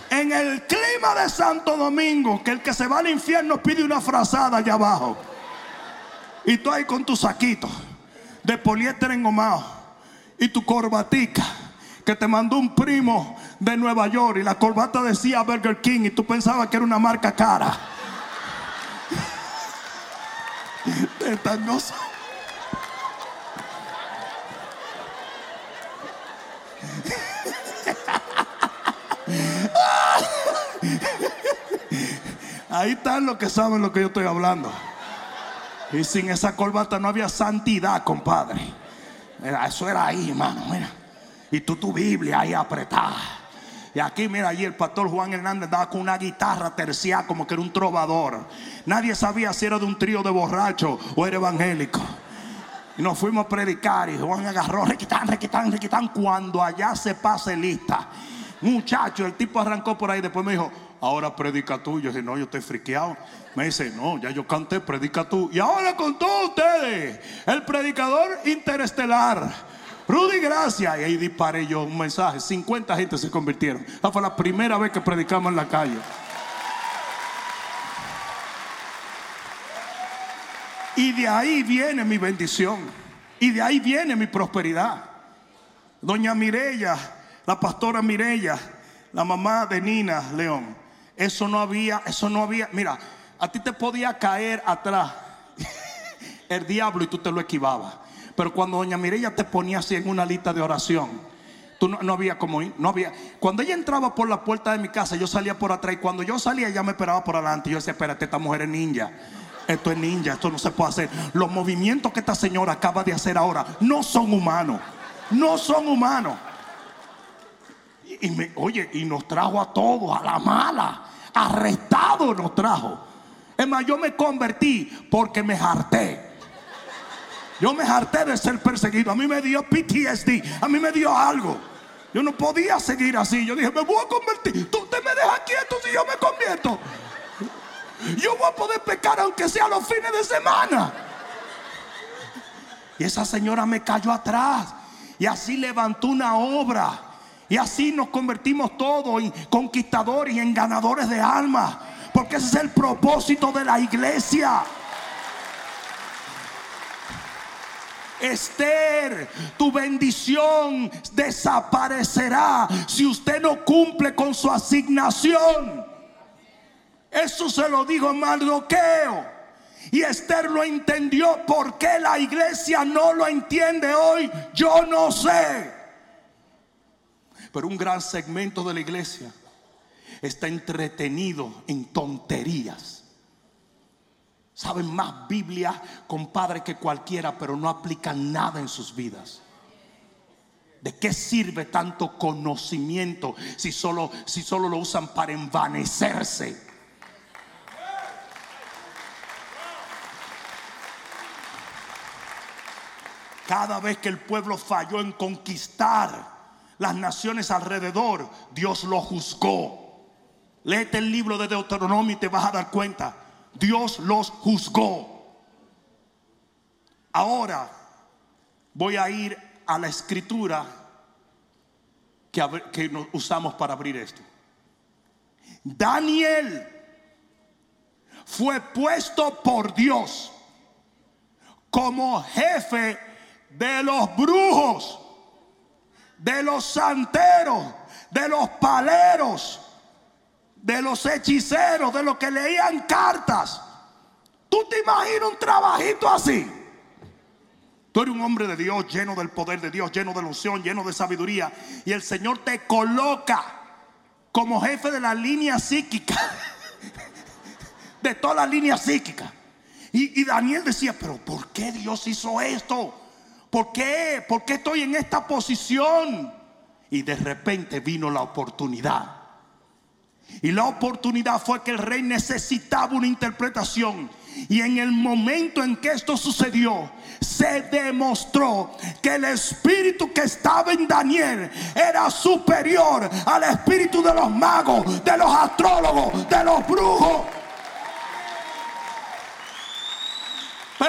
En el clima de Santo Domingo, que el que se va al infierno pide una frazada allá abajo. Y tú ahí con tu saquito de poliéster engomado y tu corbatica que te mandó un primo de Nueva York y la corbata decía Burger King y tú pensabas que era una marca cara. [LAUGHS] [LAUGHS] Ahí están los que saben lo que yo estoy hablando. Y sin esa corbata no había santidad, compadre. eso era ahí, hermano. Mira. Y tú tu Biblia ahí apretada. Y aquí, mira, allí el pastor Juan Hernández daba con una guitarra terciada como que era un trovador. Nadie sabía si era de un trío de borrachos o era evangélico. Y nos fuimos a predicar y Juan agarró, requitán, requitán, requitán, cuando allá se pase lista. Muchacho, el tipo arrancó por ahí, después me dijo, ahora predica tú. Yo dije, no, yo estoy friqueado. Me dice, no, ya yo canté, predica tú. Y ahora con todos ustedes, el predicador interestelar. Rudy Gracia. Y ahí disparé yo un mensaje. 50 gente se convirtieron. Esa fue la primera vez que predicamos en la calle. Y de ahí viene mi bendición. Y de ahí viene mi prosperidad. Doña Mirella, la pastora Mirella, la mamá de Nina León. Eso no había, eso no había. Mira, a ti te podía caer atrás [LAUGHS] el diablo y tú te lo esquivabas. Pero cuando doña Mireya te ponía así en una lista de oración, tú no, había como ir, no había. Cuando ella entraba por la puerta de mi casa, yo salía por atrás y cuando yo salía ella me esperaba por adelante. Yo decía, espérate, esta mujer es ninja. Esto es ninja, esto no se puede hacer. Los movimientos que esta señora acaba de hacer ahora no son humanos. No son humanos. Y, me, oye, y nos trajo a todos a la mala. Arrestado nos trajo. Es más, yo me convertí porque me harté. Yo me harté de ser perseguido. A mí me dio PTSD. A mí me dio algo. Yo no podía seguir así. Yo dije, me voy a convertir. Tú te me dejas quieto si yo me convierto. Yo voy a poder pecar aunque sea los fines de semana. Y esa señora me cayó atrás. Y así levantó una obra. Y así nos convertimos todos en conquistadores y en ganadores de almas. Porque ese es el propósito de la iglesia. Esther, tu bendición desaparecerá si usted no cumple con su asignación. Eso se lo dijo Mardoqueo. Y Esther lo entendió. ¿Por qué la iglesia no lo entiende hoy? Yo no sé. Pero un gran segmento de la iglesia está entretenido en tonterías Saben más Biblia, compadre, que cualquiera, pero no aplican nada en sus vidas. ¿De qué sirve tanto conocimiento si solo, si solo lo usan para envanecerse? Cada vez que el pueblo falló en conquistar las naciones alrededor, Dios lo juzgó. Léete el libro de Deuteronomio y te vas a dar cuenta. Dios los juzgó. Ahora voy a ir a la escritura que, que usamos para abrir esto. Daniel fue puesto por Dios como jefe de los brujos, de los santeros, de los paleros de los hechiceros, de los que leían cartas. ¿Tú te imaginas un trabajito así? Tú eres un hombre de Dios, lleno del poder de Dios, lleno de unción, lleno de sabiduría. Y el Señor te coloca como jefe de la línea psíquica. [LAUGHS] De toda la línea psíquica. Y, y, Daniel decía, pero ¿por qué Dios hizo esto? ¿Por qué? ¿Por qué estoy en esta posición? Y de repente vino la oportunidad y la oportunidad fue que el rey necesitaba una interpretación. Y en el momento en que esto sucedió, se demostró que el espíritu que estaba en Daniel era superior al espíritu de los magos, de los astrólogos, de los brujos.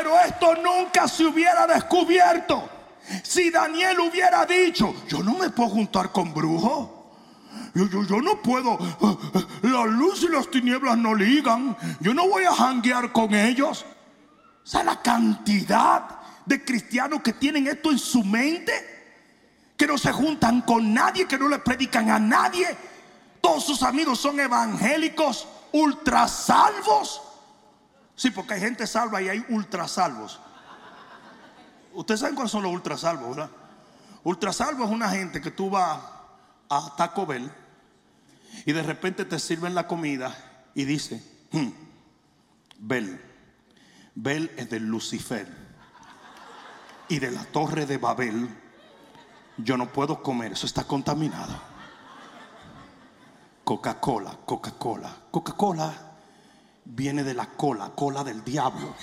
Pero esto nunca se hubiera descubierto Si Daniel hubiera dicho, yo no me puedo juntar con brujos. Yo, yo, yo, no puedo. La luz y las tinieblas no ligan. Yo no voy a janguear con ellos. O sea, la cantidad de cristianos que tienen esto en su mente, que no se juntan con nadie, que no le predican a nadie. Todos sus amigos son evangélicos, ultrasalvos. Sí, porque hay gente salva y hay ultrasalvos. Ustedes saben cuáles son los ultrasalvos, ¿verdad? Ultrasalvo es una gente que tú vas a Taco Bell y de repente te sirven la comida y dice, hmm, Bell, Bell es de Lucifer y de la torre de Babel. Yo no puedo comer, eso está contaminado. Coca-Cola, Coca-Cola, Coca-Cola viene de la cola, cola del diablo.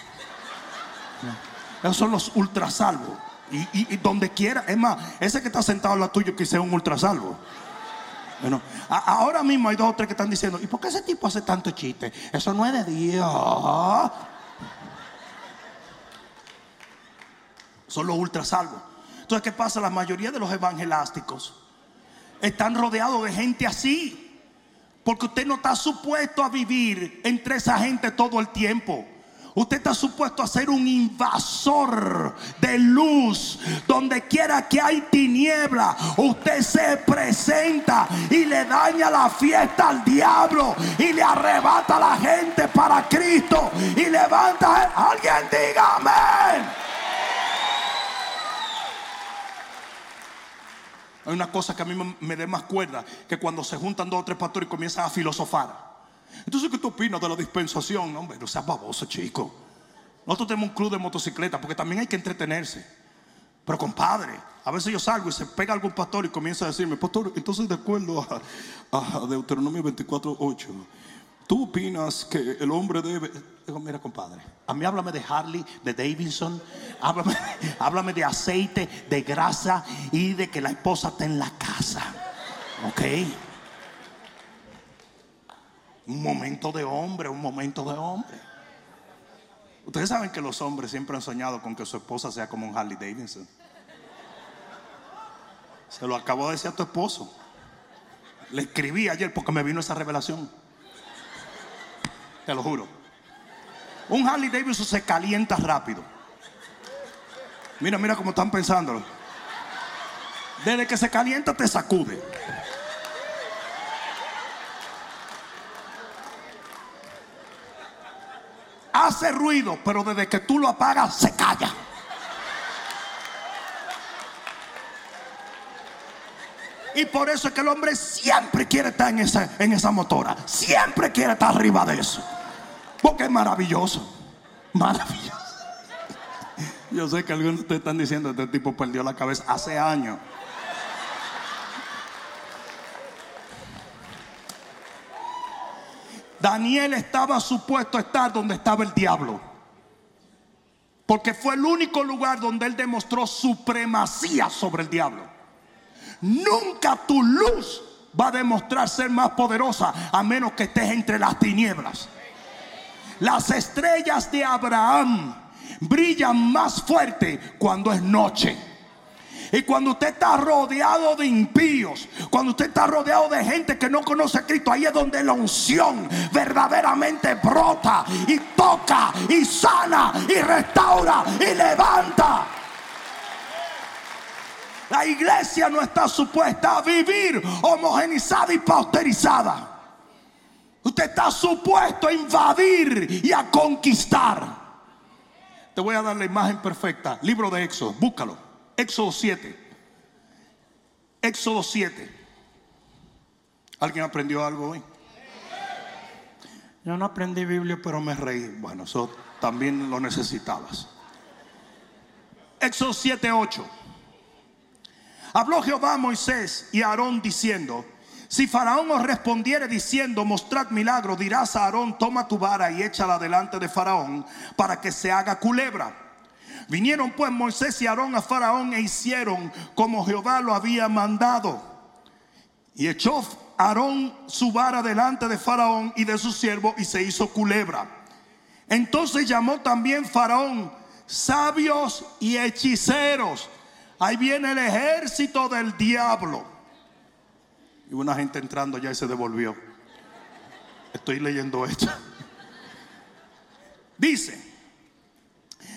Esos son los ultrasalvos. Y, y, donde quiera, es más, ese que está sentado al lado tuyo que sea un ultrasalvo. Bueno, ahora mismo hay dos o tres que están diciendo, ¿y por qué ese tipo hace tanto chiste? Eso no es de Dios. Son los ultrasalvos. Entonces, ¿qué pasa? La mayoría de los evangelásticos están rodeados de gente así. Porque usted no está supuesto a vivir entre esa gente todo el tiempo. Usted está supuesto a ser un invasor de luz. Donde quiera que hay tiniebla, usted se presenta y le daña la fiesta al diablo y le arrebata a la gente para Cristo y levanta. Alguien diga amén. Hay una cosa que a mí me, dé más cuerda que cuando se juntan dos o tres pastores y comienzan a filosofar. Entonces, ¿qué tú opinas de la dispensación? Hombre, no seas baboso, chico. Nosotros tenemos un club de motocicleta porque también hay que entretenerse. Pero compadre, a veces yo salgo y se pega algún pastor y comienza a decirme, pastor, entonces de acuerdo a, a Deuteronomio 24, 8, ¿tú opinas que el hombre debe... Mira compadre, a mí háblame de Harley, de Davidson, háblame, [LAUGHS] háblame de aceite, de grasa y de que la esposa está en la casa. ¿Ok? Un momento de hombre, un momento de hombre. Ustedes saben que los hombres siempre han soñado con que su esposa sea como un Harley Davidson. Se lo acabo de decir a tu esposo. Le escribí ayer porque me vino esa revelación. Te lo juro. Un Harley Davidson se calienta rápido. Mira, mira cómo están pensándolo. Desde que se calienta te sacude. hace ruido, pero desde que tú lo apagas se calla. Y por eso es que el hombre siempre quiere estar en esa, en esa motora. Siempre quiere estar arriba de eso. Porque es maravilloso. Maravilloso. Yo sé que algunos de ustedes están diciendo, este tipo perdió la cabeza hace años. Daniel estaba supuesto a estar donde estaba el diablo. Porque fue el único lugar donde él demostró supremacía sobre el diablo. Nunca tu luz va a demostrar ser más poderosa a menos que estés entre las tinieblas. Las estrellas de Abraham brillan más fuerte cuando es noche. Y cuando usted está rodeado de impíos, cuando usted está rodeado de gente que no conoce a Cristo, ahí es donde la unción verdaderamente brota y toca y sana y restaura y levanta. La iglesia no está supuesta a vivir homogenizada y pausterizada. Usted está supuesto a invadir y a conquistar. Te voy a dar la imagen perfecta. Libro de Éxodo, búscalo. Éxodo 7. Éxodo 7. ¿Alguien aprendió algo hoy? Yo no aprendí Biblia, pero me reí. Bueno, eso también lo necesitabas. Éxodo 7, 8. Habló Jehová a Moisés y a Aarón diciendo, si Faraón os respondiere diciendo, mostrad milagro, dirás a Aarón, toma tu vara y échala delante de Faraón para que se haga culebra. Vinieron pues Moisés y Aarón a Faraón e hicieron como Jehová lo había mandado. Y echó Aarón su vara delante de Faraón y de su siervo y se hizo culebra. Entonces llamó también Faraón sabios y hechiceros Ahí viene el ejército del diablo. Y una gente entrando ya y se devolvió. Estoy leyendo esto. Dice,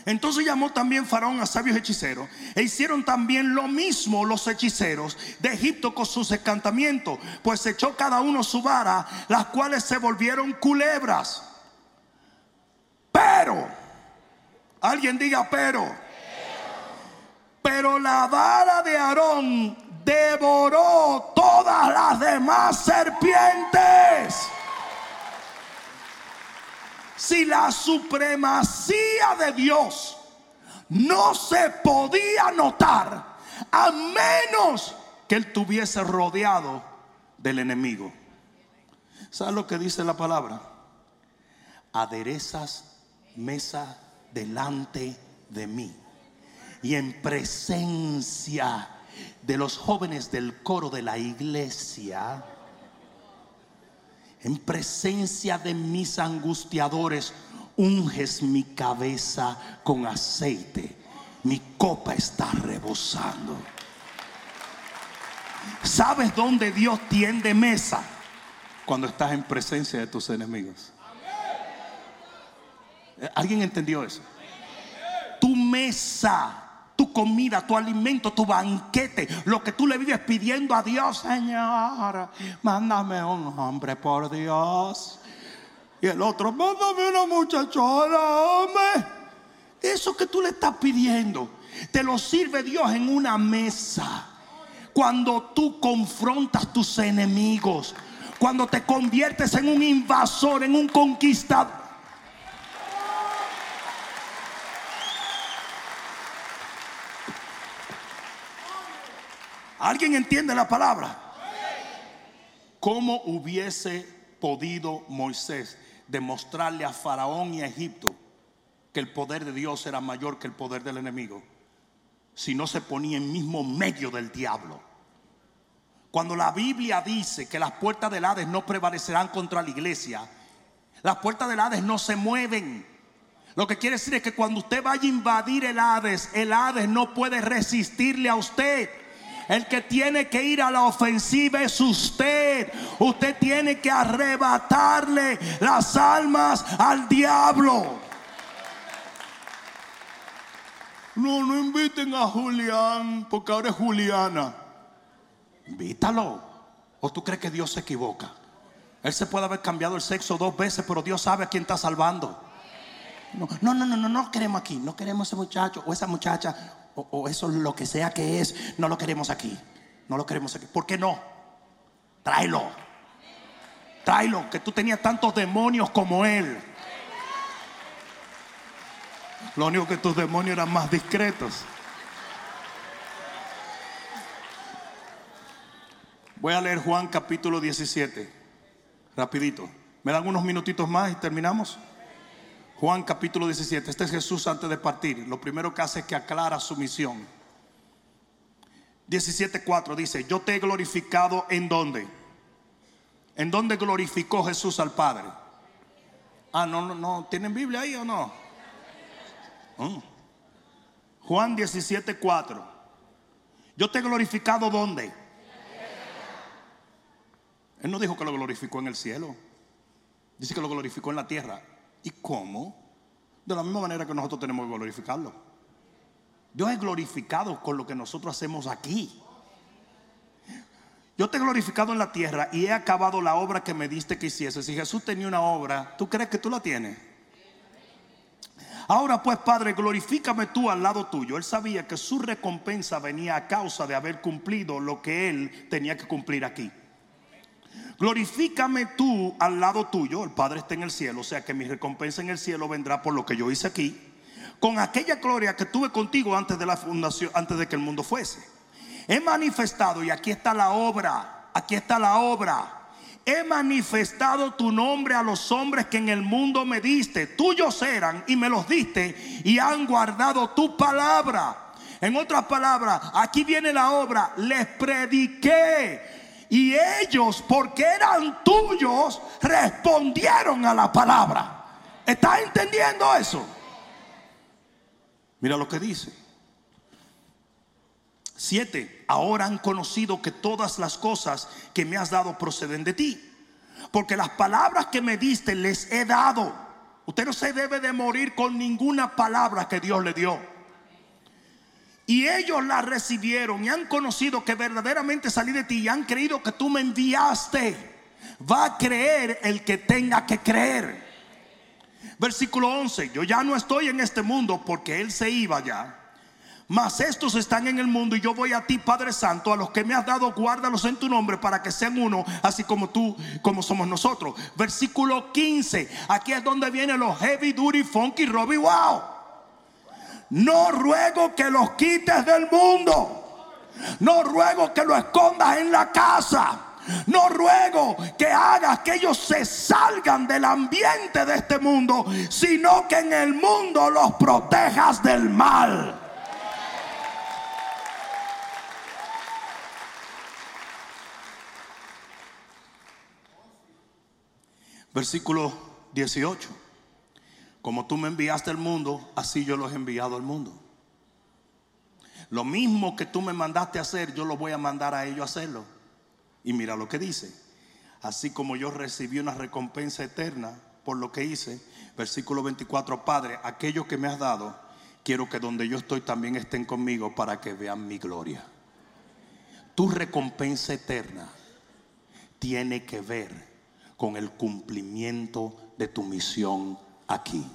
entonces llamó también Faraón a sabios hechiceros e hicieron también lo mismo los hechiceros de Egipto con sus encantamientos, pues echó cada uno su vara, las cuales se volvieron culebras. Pero, alguien diga pero, pero la vara de Aarón devoró todas las demás serpientes si la supremacía de Dios no se podía notar a menos que él tuviese rodeado del enemigo. ¿Sabes lo que dice la palabra? Aderezas mesa delante de mí y en presencia de los jóvenes del coro de la iglesia en presencia de mis angustiadores, unges mi cabeza con aceite. Mi copa está rebosando. ¿Sabes dónde Dios tiende mesa? Cuando estás en presencia de tus enemigos. ¿Alguien entendió eso? Tu mesa tu comida, tu alimento, tu banquete, lo que tú le vives pidiendo a Dios, Señor, mándame un hombre por Dios. Y el otro, mándame una muchachona, hombre. Eso que tú le estás pidiendo, te lo sirve Dios en una mesa. Cuando tú confrontas tus enemigos, cuando te conviertes en un invasor, en un conquistador ¿Alguien entiende la palabra? ¿Cómo hubiese podido Moisés demostrarle a Faraón y a Egipto que el poder de Dios era mayor que el poder del enemigo? Si no se ponía en mismo medio del diablo. Cuando la Biblia dice que las puertas del Hades no prevalecerán contra la iglesia, las puertas del Hades no se mueven. Lo que quiere decir es que cuando usted vaya a invadir el Hades, el Hades no puede resistirle a usted. El que tiene que ir a la ofensiva es usted. Usted tiene que arrebatarle las almas al diablo. No, no inviten a Julián porque ahora es Juliana. Invítalo. ¿O tú crees que Dios se equivoca? Él se puede haber cambiado el sexo dos veces, pero Dios sabe a quién está salvando. No, no, no, no, no, queremos aquí. No queremos ese muchacho o esa muchacha o, eso lo que sea que es, no lo queremos aquí. No lo queremos aquí. ¿Por qué no? Tráelo. Tráelo, que tú tenías tantos demonios como él. Lo único que tus demonios eran más discretos. Voy a leer Juan capítulo 17. Rapidito. ¿Me dan unos minutitos más y terminamos? Juan capítulo 17. Este es Jesús antes de partir. Lo primero que hace es que aclara su misión. 17.4 dice, yo te he glorificado en dónde. ¿En dónde glorificó Jesús al Padre? Ah, no, no, no. ¿Tienen Biblia ahí o no? Mm. Juan 17.4. Yo te he glorificado dónde. Él no dijo que lo glorificó en el cielo. Dice que lo glorificó en la tierra. ¿Y cómo? De la misma manera que nosotros tenemos que glorificarlo. Dios es glorificado con lo que nosotros hacemos aquí. Yo te he glorificado en la tierra y he acabado la obra que me diste que hiciese. Si Jesús tenía una obra, ¿tú crees que tú la tienes? Ahora pues, Padre, glorifícame tú al lado tuyo. Él sabía que su recompensa venía a causa de haber cumplido lo que él tenía que cumplir aquí. Glorifícame tú al lado tuyo, el Padre está en el cielo, o sea que mi recompensa en el cielo vendrá por lo que yo hice aquí, con aquella gloria que tuve contigo antes de la fundación, antes de que el mundo fuese. He manifestado, y aquí está la obra, aquí está la obra. He manifestado tu nombre a los hombres que en el mundo me diste. Tuyos eran y me los diste y han guardado tu palabra. En otras palabras, aquí viene la obra. Les prediqué y ellos, porque eran tuyos, respondieron a la palabra. ¿Estás entendiendo eso? Mira lo que dice. 7. Ahora han conocido que todas las cosas que me has dado proceden de ti. Porque las palabras que me diste les he dado. Usted no se debe de morir con ninguna palabra que Dios le dio. Y ellos la recibieron y han conocido que verdaderamente salí de ti y han creído que tú me enviaste. Va a creer el que tenga que creer. Versículo 11, yo ya no estoy en este mundo porque Él se iba ya. Mas estos están en el mundo y yo voy a ti, Padre Santo, a los que me has dado, guárdalos en tu nombre para que sean uno, así como tú, como somos nosotros. Versículo 15, aquí es donde vienen los heavy duty, funky, Robbie, wow. No ruego que los quites del mundo. No ruego que lo escondas en la casa. No ruego que hagas que ellos se salgan del ambiente de este mundo, sino que en el mundo los protejas del mal. Versículo 18. Como tú me enviaste al mundo, así yo los he enviado al mundo. Lo mismo que tú me mandaste a hacer, yo lo voy a mandar a ellos a hacerlo. Y mira lo que dice. Así como yo recibí una recompensa eterna por lo que hice, versículo 24, Padre, aquellos que me has dado, quiero que donde yo estoy también estén conmigo para que vean mi gloria. Tu recompensa eterna tiene que ver con el cumplimiento de tu misión aquí.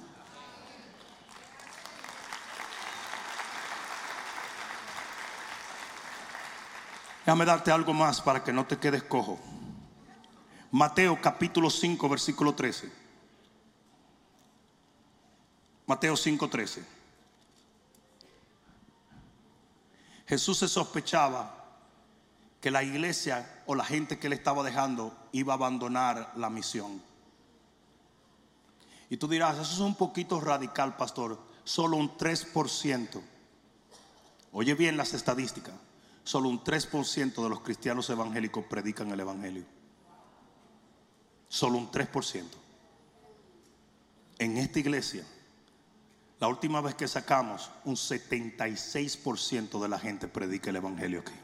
Déjame darte algo más para que no te quedes cojo. Mateo capítulo 5, versículo 13. Mateo 5, 13. Jesús se sospechaba que la iglesia o la gente que le estaba dejando iba a abandonar la misión. Y tú dirás, eso es un poquito radical, pastor. Solo un 3%. Oye bien las estadísticas. Solo un 3% de los cristianos evangélicos predican el evangelio. Solo un 3%. En esta iglesia, la última vez que sacamos, un 76% de la gente predica el evangelio aquí.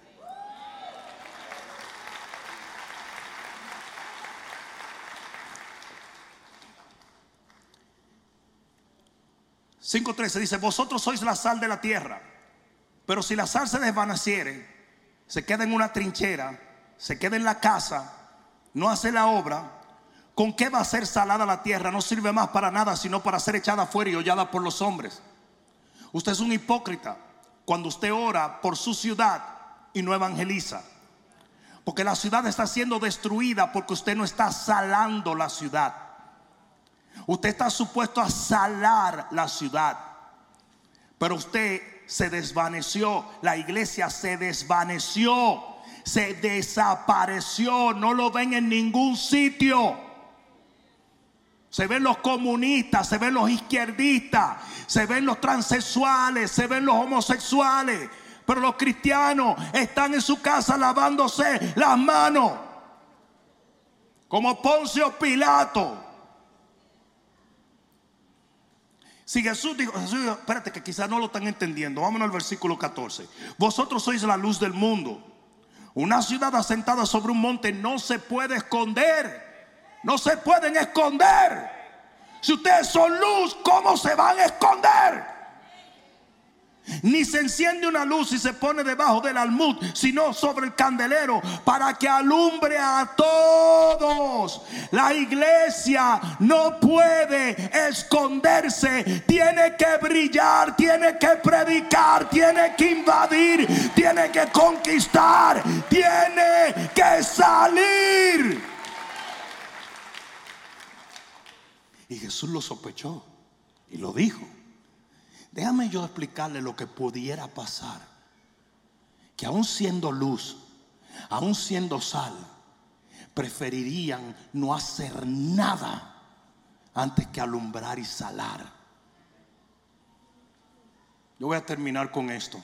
5.13 dice, vosotros sois la sal de la tierra, pero si la sal se desvaneciere, se queda en una trinchera, se queda en la casa, no hace la obra, ¿con qué va a ser salada la tierra? No sirve más para nada, sino para ser echada fuera y hollada por los hombres. Usted es un hipócrita cuando usted ora por su ciudad y no evangeliza. Porque la ciudad está siendo destruida porque usted no está salando la ciudad. Usted está supuesto a salar la ciudad. Pero usted se desvaneció. La iglesia se desvaneció. Se desapareció. No lo ven en ningún sitio. Se ven los comunistas, se ven los izquierdistas, se ven los transexuales, se ven los homosexuales. Pero los cristianos están en su casa lavándose las manos. Como Poncio Pilato. Si Jesús dijo, Jesús dijo, espérate que quizás no lo están entendiendo. Vámonos al versículo 14. Vosotros sois la luz del mundo. Una ciudad asentada sobre un monte no se puede esconder. No se pueden esconder. Si ustedes son luz, ¿cómo se van a esconder? Ni se enciende una luz y se pone debajo del almud, sino sobre el candelero para que alumbre a todos. La iglesia no puede esconderse, tiene que brillar, tiene que predicar, tiene que invadir, tiene que conquistar, tiene que salir. Y Jesús lo sospechó y lo dijo. Déjame yo explicarle lo que pudiera pasar. Que aún siendo luz, aún siendo sal, preferirían no hacer nada antes que alumbrar y salar. Yo voy a terminar con esto.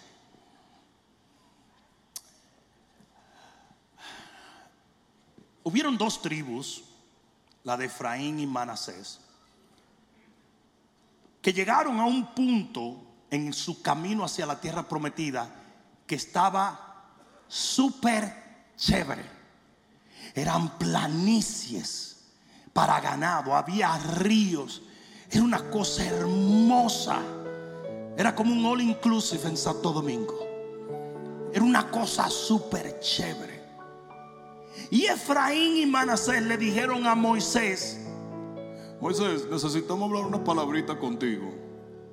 Hubieron dos tribus, la de Efraín y Manasés que llegaron a un punto en su camino hacia la tierra prometida que estaba súper chévere. Eran planicies para ganado, había ríos. Era una cosa hermosa. Era como un all inclusive en Santo Domingo. Era una cosa súper chévere. Y Efraín y Manasés le dijeron a Moisés, Moisés, necesitamos hablar una palabrita contigo.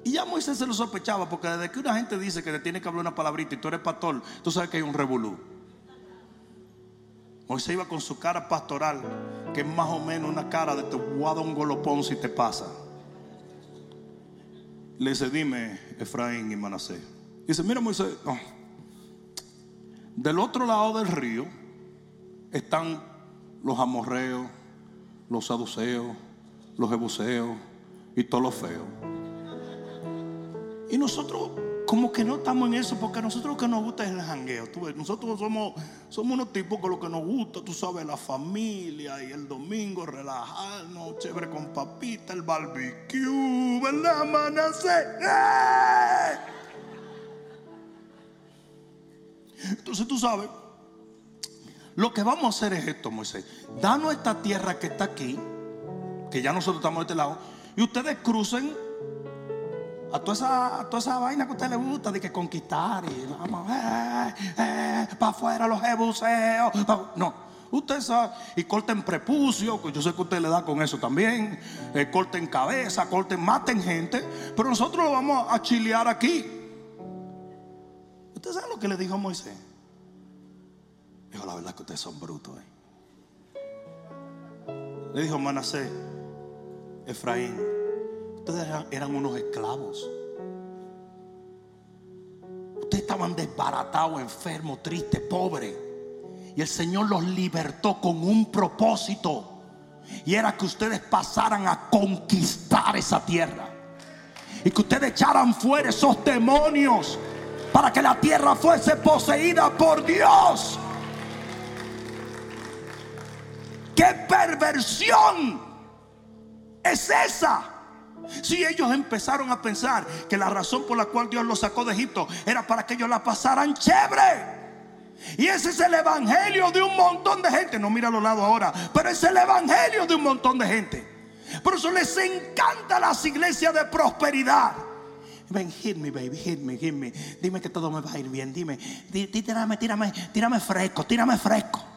Y ya Moisés se lo sospechaba, porque desde que una gente dice que le tiene que hablar una palabrita y tú eres pastor, tú sabes que hay un revolú. Moisés iba con su cara pastoral, que es más o menos una cara de te voy un golopón si te pasa. Le dice, dime, Efraín y Manasés. Dice, mira Moisés, del otro lado del río están los amorreos, los saduceos, los jebuseos y todos los feos. Y nosotros como que no estamos en eso, porque a nosotros lo que nos gusta es el jangueo. nosotros somos, somos unos tipos que lo que nos gusta, tú sabes, la familia y el domingo relajarnos, chévere con papita, el barbecue, ¿verdad, manace? ¡Eh! Entonces tú sabes, lo que vamos a hacer es esto, Moisés. Danos esta tierra que está aquí que ya nosotros estamos de este lado, y ustedes crucen a toda esa, toda esa vaina que a usted le gusta de que conquistar y vamos, eh, eh, para afuera los jebuseos. no, usted sabe, y corten prepucio, que yo sé que usted le da con eso también, eh, corten cabeza, corten, maten gente, pero nosotros lo vamos a chilear aquí. ¿Usted sabe lo que le dijo Moisés? Dijo, la verdad que ustedes son brutos. Le dijo Manasés, Efraín, ustedes eran, unos esclavos. Ustedes estaban desbaratados, enfermos, tristes, pobres. Y el Señor los libertó con un propósito. Y era que ustedes pasaran a conquistar esa tierra. Y que ustedes echaran fuera esos demonios. Para que la tierra fuese poseída por Dios. ¡Qué perversión! Es esa. Si ellos empezaron a pensar que la razón por la cual Dios los sacó de Egipto era para que ellos la pasaran chévere. Y ese es el evangelio de un montón de gente. No mira a los lados ahora, pero es el evangelio de un montón de gente. Por eso les encanta las iglesias de prosperidad. Ven, hit me, baby, hit me, hit me. Dime que todo me va a ir bien. Dime, tírame, tírame, tírame fresco, tírame fresco.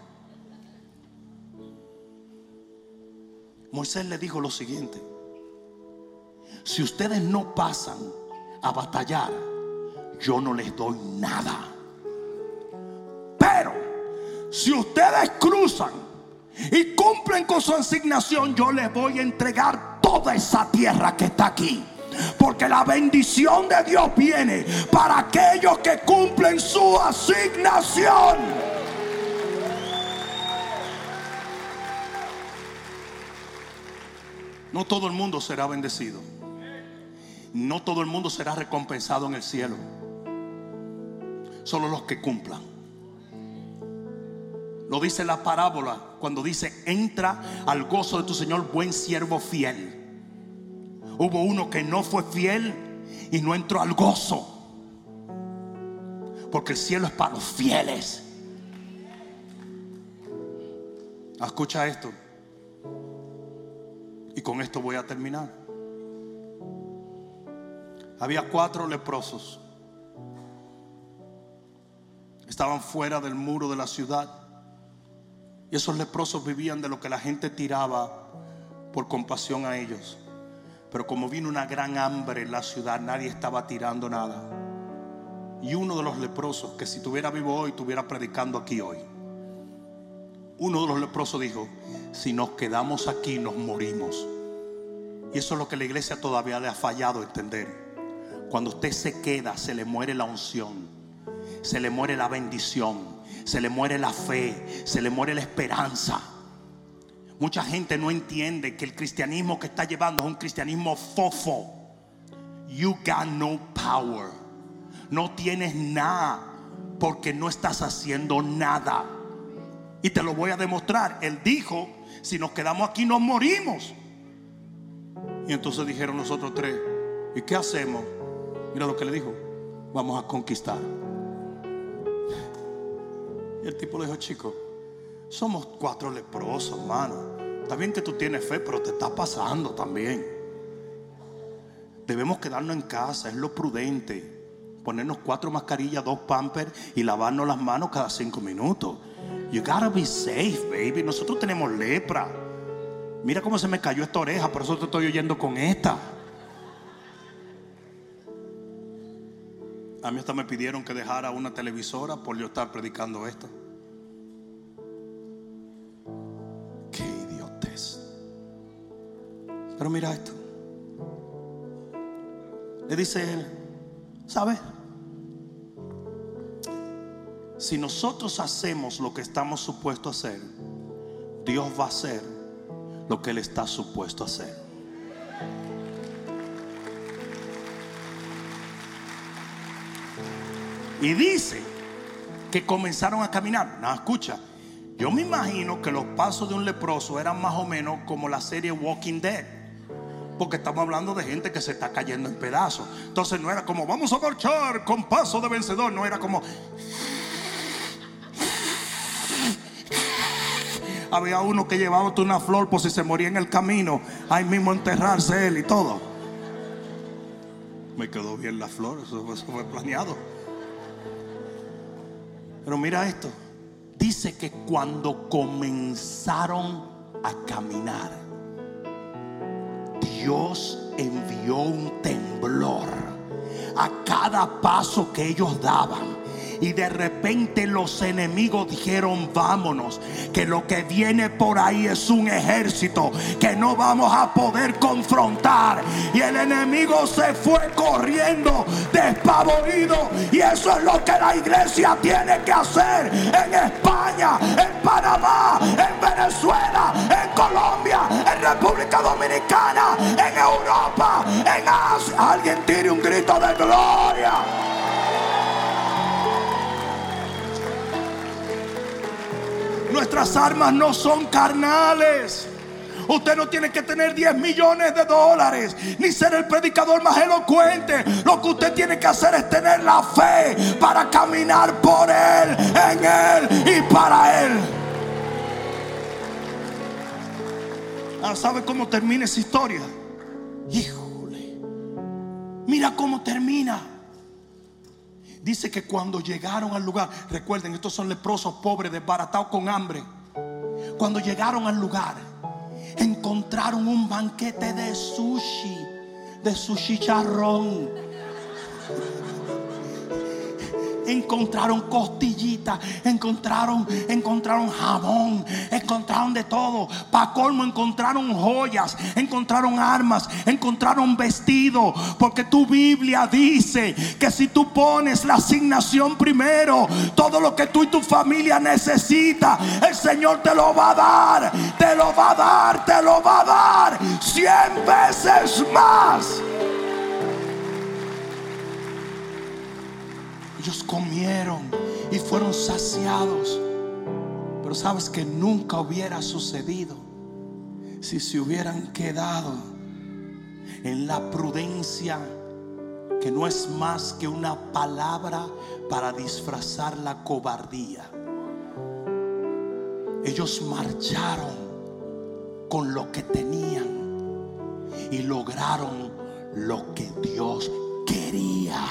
Moisés le dijo lo siguiente, si ustedes no pasan a batallar, yo no les doy nada. Pero si ustedes cruzan y cumplen con su asignación, yo les voy a entregar toda esa tierra que está aquí. Porque la bendición de Dios viene para aquellos que cumplen su asignación. No todo el mundo será bendecido. No todo el mundo será recompensado en el cielo. Solo los que cumplan. Lo dice la parábola cuando dice, entra al gozo de tu Señor, buen siervo fiel. Hubo uno que no fue fiel y no entró al gozo. Porque el cielo es para los fieles. Escucha esto. Y con esto voy a terminar. Había cuatro leprosos. Estaban fuera del muro de la ciudad. Y esos leprosos vivían de lo que la gente tiraba por compasión a ellos. Pero como vino una gran hambre en la ciudad, nadie estaba tirando nada. Y uno de los leprosos, que si estuviera vivo hoy, estuviera predicando aquí hoy. Uno de los leprosos dijo, si nos quedamos aquí nos morimos. Y eso es lo que la iglesia todavía le ha fallado entender. Cuando usted se queda, se le muere la unción, se le muere la bendición, se le muere la fe, se le muere la esperanza. Mucha gente no entiende que el cristianismo que está llevando es un cristianismo fofo. You got no power. No tienes nada porque no estás haciendo nada. Y te lo voy a demostrar. Él dijo, si nos quedamos aquí nos morimos. Y entonces dijeron nosotros tres, ¿y qué hacemos? Mira lo que le dijo, vamos a conquistar. Y el tipo le dijo, chico, somos cuatro leprosos, hermano. Está bien que tú tienes fe, pero te está pasando también. Debemos quedarnos en casa, es lo prudente. Ponernos cuatro mascarillas, dos pampers y lavarnos las manos cada cinco minutos. You gotta be safe, baby. Nosotros tenemos lepra. Mira cómo se me cayó esta oreja, por eso te estoy oyendo con esta. A mí hasta me pidieron que dejara una televisora por yo estar predicando esto. Qué idiotez. Pero mira esto. Le dice él, ¿sabes? Si nosotros hacemos lo que estamos supuestos a hacer, Dios va a hacer lo que Él está supuesto a hacer. Y dice que comenzaron a caminar. No, escucha. Yo me imagino que los pasos de un leproso eran más o menos como la serie Walking Dead. Porque estamos hablando de gente que se está cayendo en pedazos. Entonces no era como vamos a marchar con paso de vencedor. No era como. Había uno que llevaba una flor por si se moría en el camino. Ahí mismo enterrarse él y todo. Me quedó bien la flor. Eso, eso fue planeado. Pero mira esto. Dice que cuando comenzaron a caminar, Dios envió un temblor a cada paso que ellos daban. Y de repente los enemigos dijeron, vámonos, que lo que viene por ahí es un ejército que no vamos a poder confrontar. Y el enemigo se fue corriendo despavorido. Y eso es lo que la iglesia tiene que hacer en España, en Panamá, en Venezuela, en Colombia, en República Dominicana, en Europa, en Asia. Alguien tire un grito de gloria. Nuestras armas no son carnales. Usted no tiene que tener 10 millones de dólares, ni ser el predicador más elocuente. Lo que usted tiene que hacer es tener la fe para caminar por Él, en Él y para Él. Ahora, ¿sabe cómo termina esa historia? Híjole, mira cómo termina. Dice que cuando llegaron al lugar, recuerden, estos son leprosos pobres, desbaratados con hambre. Cuando llegaron al lugar, encontraron un banquete de sushi, de sushi charrón. Encontraron costillitas, encontraron, encontraron jamón, encontraron de todo. Pa' colmo encontraron joyas, encontraron armas, encontraron vestido. Porque tu Biblia dice que si tú pones la asignación primero, todo lo que tú y tu familia necesita, el Señor te lo va a dar, te lo va a dar, te lo va a dar cien veces más. Ellos comieron y fueron saciados. Pero sabes que nunca hubiera sucedido si se hubieran quedado en la prudencia que no es más que una palabra para disfrazar la cobardía. Ellos marcharon con lo que tenían y lograron lo que Dios quería.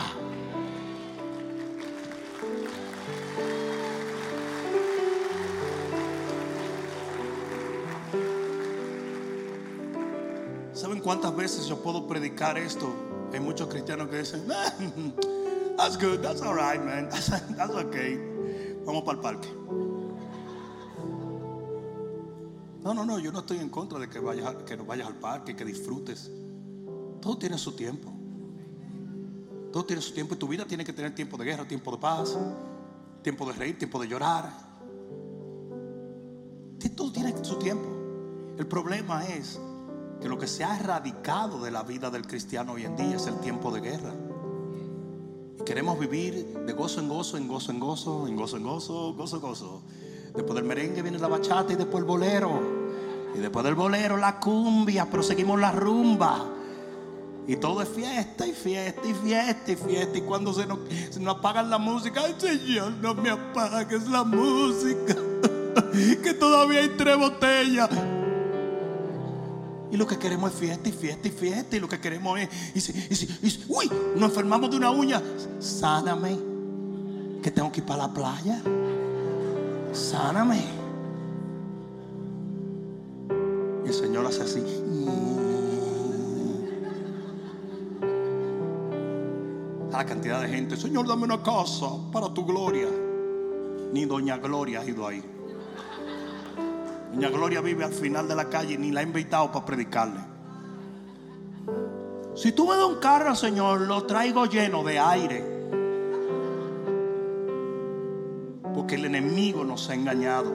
Cuántas veces yo puedo predicar esto? Hay muchos cristianos que dicen, "Ah, [LAUGHS] that's good, that's all right, man, [LAUGHS] that's, that's okay. Vamos para el parque. No, no, no, yo no estoy en contra de que vayas, que no vayas al parque, que disfrutes. Todo tiene su tiempo. Todo tiene su tiempo y tu vida tiene que tener tiempo de guerra, tiempo de paz, tiempo de reír, tiempo de llorar. Todo tiene su tiempo. El problema es que lo que se ha erradicado de la vida del cristiano hoy en día es el tiempo de guerra. Y queremos vivir de gozo en gozo, en gozo en gozo, en gozo en gozo, gozo en gozo. Después del merengue viene la bachata y después el bolero. Y después del bolero la cumbia, pero seguimos la rumba. Y todo es fiesta y fiesta y fiesta y fiesta. Y cuando se nos, se apagan la música, ay Señor, no me apagues la música. [LAUGHS] que todavía hay tres botellas. Y lo que queremos es fiesta y fiesta y fiesta. Y lo que queremos es, y si, y si- uy, nos enfermamos de una uña. Sáname, que tengo que ir para la playa. Sáname. Y el Señor hace así. A la cantidad de gente, Señor, dame una casa para tu gloria. Ni Doña Gloria ha ido ahí. Doña Gloria vive al final de la calle y ni la ha invitado para predicarle. Si tú me das un carro, Señor, lo traigo lleno de aire. Porque el enemigo nos ha engañado.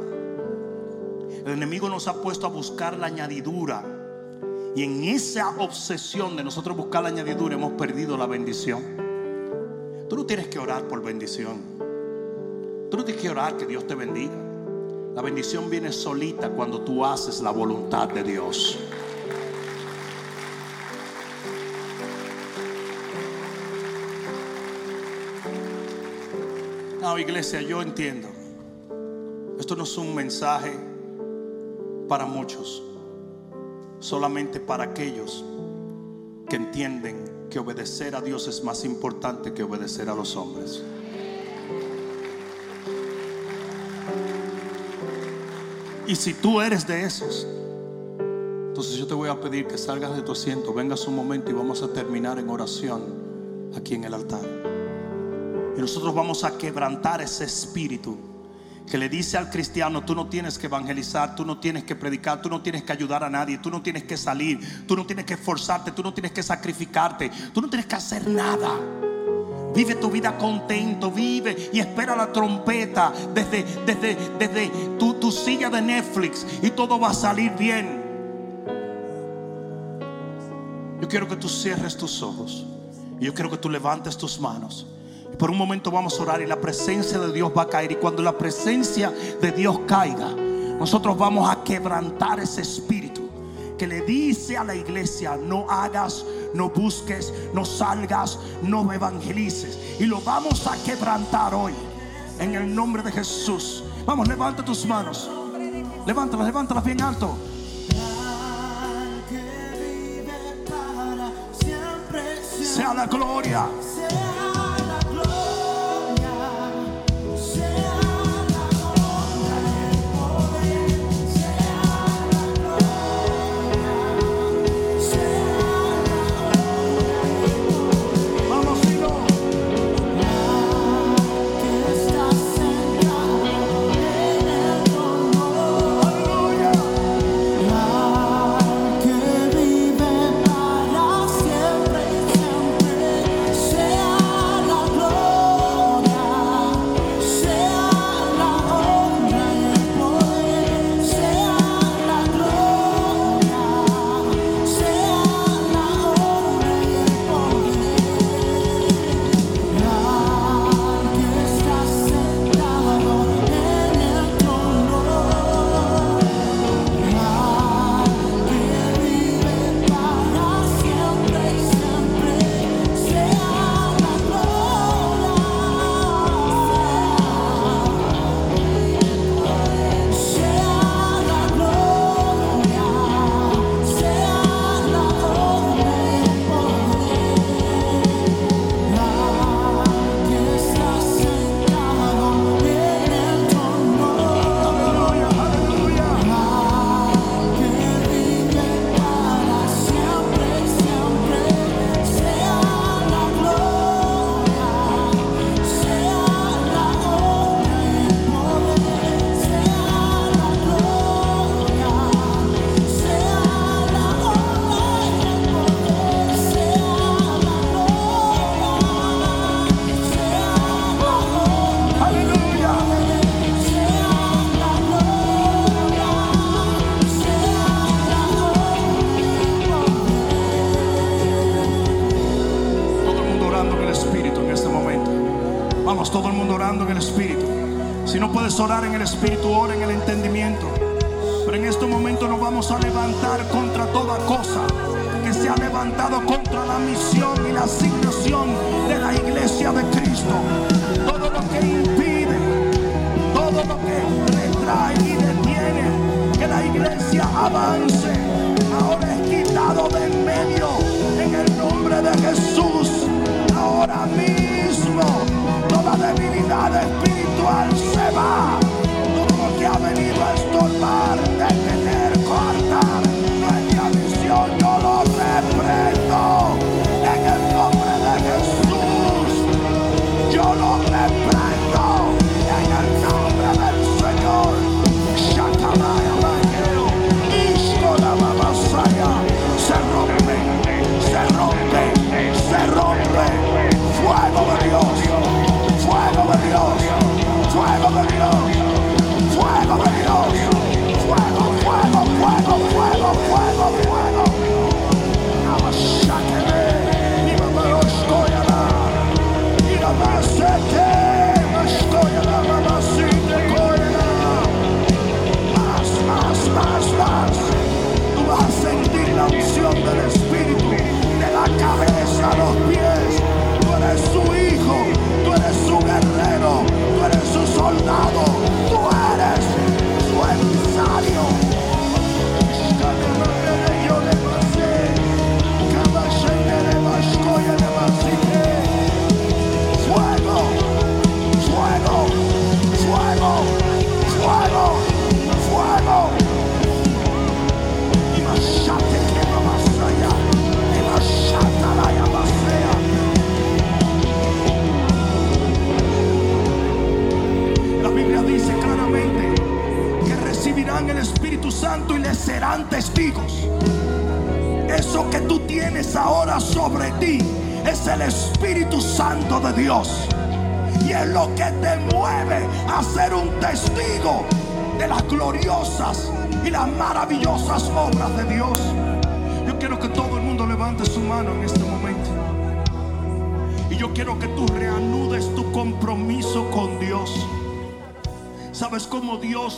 El enemigo nos ha puesto a buscar la añadidura. Y en esa obsesión de nosotros buscar la añadidura hemos perdido la bendición. Tú no tienes que orar por bendición. Tú no tienes que orar que Dios te bendiga. La bendición viene solita cuando tú haces la voluntad de Dios. No, iglesia, yo entiendo. Esto no es un mensaje para muchos, solamente para aquellos que entienden que obedecer a Dios es más importante que obedecer a los hombres. Y si tú eres de esos, entonces yo te voy a pedir que salgas de tu asiento, vengas un momento y vamos a terminar en oración aquí en el altar. Y nosotros vamos a quebrantar ese espíritu que le dice al cristiano, tú no tienes que evangelizar, tú no tienes que predicar, tú no tienes que ayudar a nadie, tú no tienes que salir, tú no tienes que esforzarte, tú no tienes que sacrificarte, tú no tienes que hacer nada. Vive tu vida contento, vive y espera la trompeta desde, desde, desde tu, tu silla de Netflix y todo va a salir bien. Yo quiero que tú cierres tus ojos y yo quiero que tú levantes tus manos. Y por un momento vamos a orar y la presencia de Dios va a caer. Y cuando la presencia de Dios caiga, nosotros vamos a quebrantar ese espíritu que le dice a la iglesia, no hagas, no busques, no salgas, no evangelices. Y lo vamos a quebrantar hoy en el nombre de Jesús. Vamos, levanta tus manos. Levántalas, levántalas bien alto. Sea la gloria. Espíritu, ora en el entendimiento. Pero en este momento nos vamos a levantar contra toda cosa que se ha levantado contra la misión y la asignación de la iglesia de Cristo. Fuego de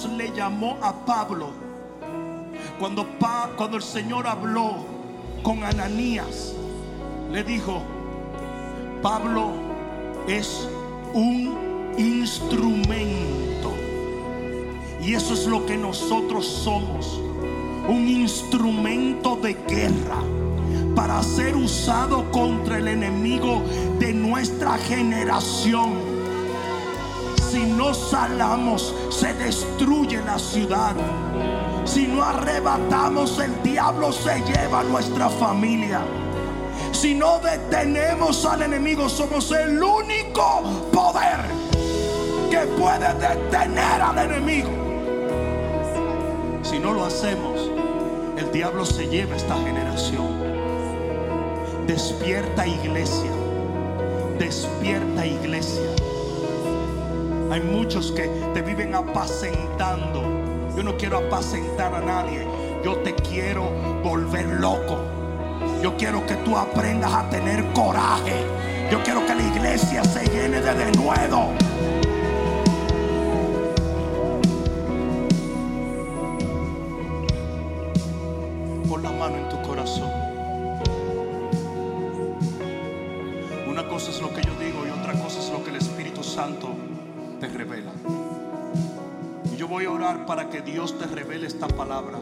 Le llamó a Pablo? Cuando, Pa- cuando el Señor habló con Ananías, le dijo, Pablo es un instrumento. Y eso es lo que nosotros somos. Un instrumento de guerra para ser usado contra el enemigo de nuestra generación. Si no salamos, se destruye la ciudad. Si no arrebatamos, el diablo se lleva a nuestra familia. Si no detenemos al enemigo, somos el único poder que puede detener al enemigo. Si no lo hacemos, el diablo se lleva esta generación. Despierta iglesia. Despierta iglesia. Hay muchos que te viven apacentando. Yo no quiero apacentar a nadie. Yo te quiero volver loco. Yo quiero que tú aprendas a tener coraje. Yo quiero que la iglesia se llene de denuedo. Para que Dios te revele esta palabra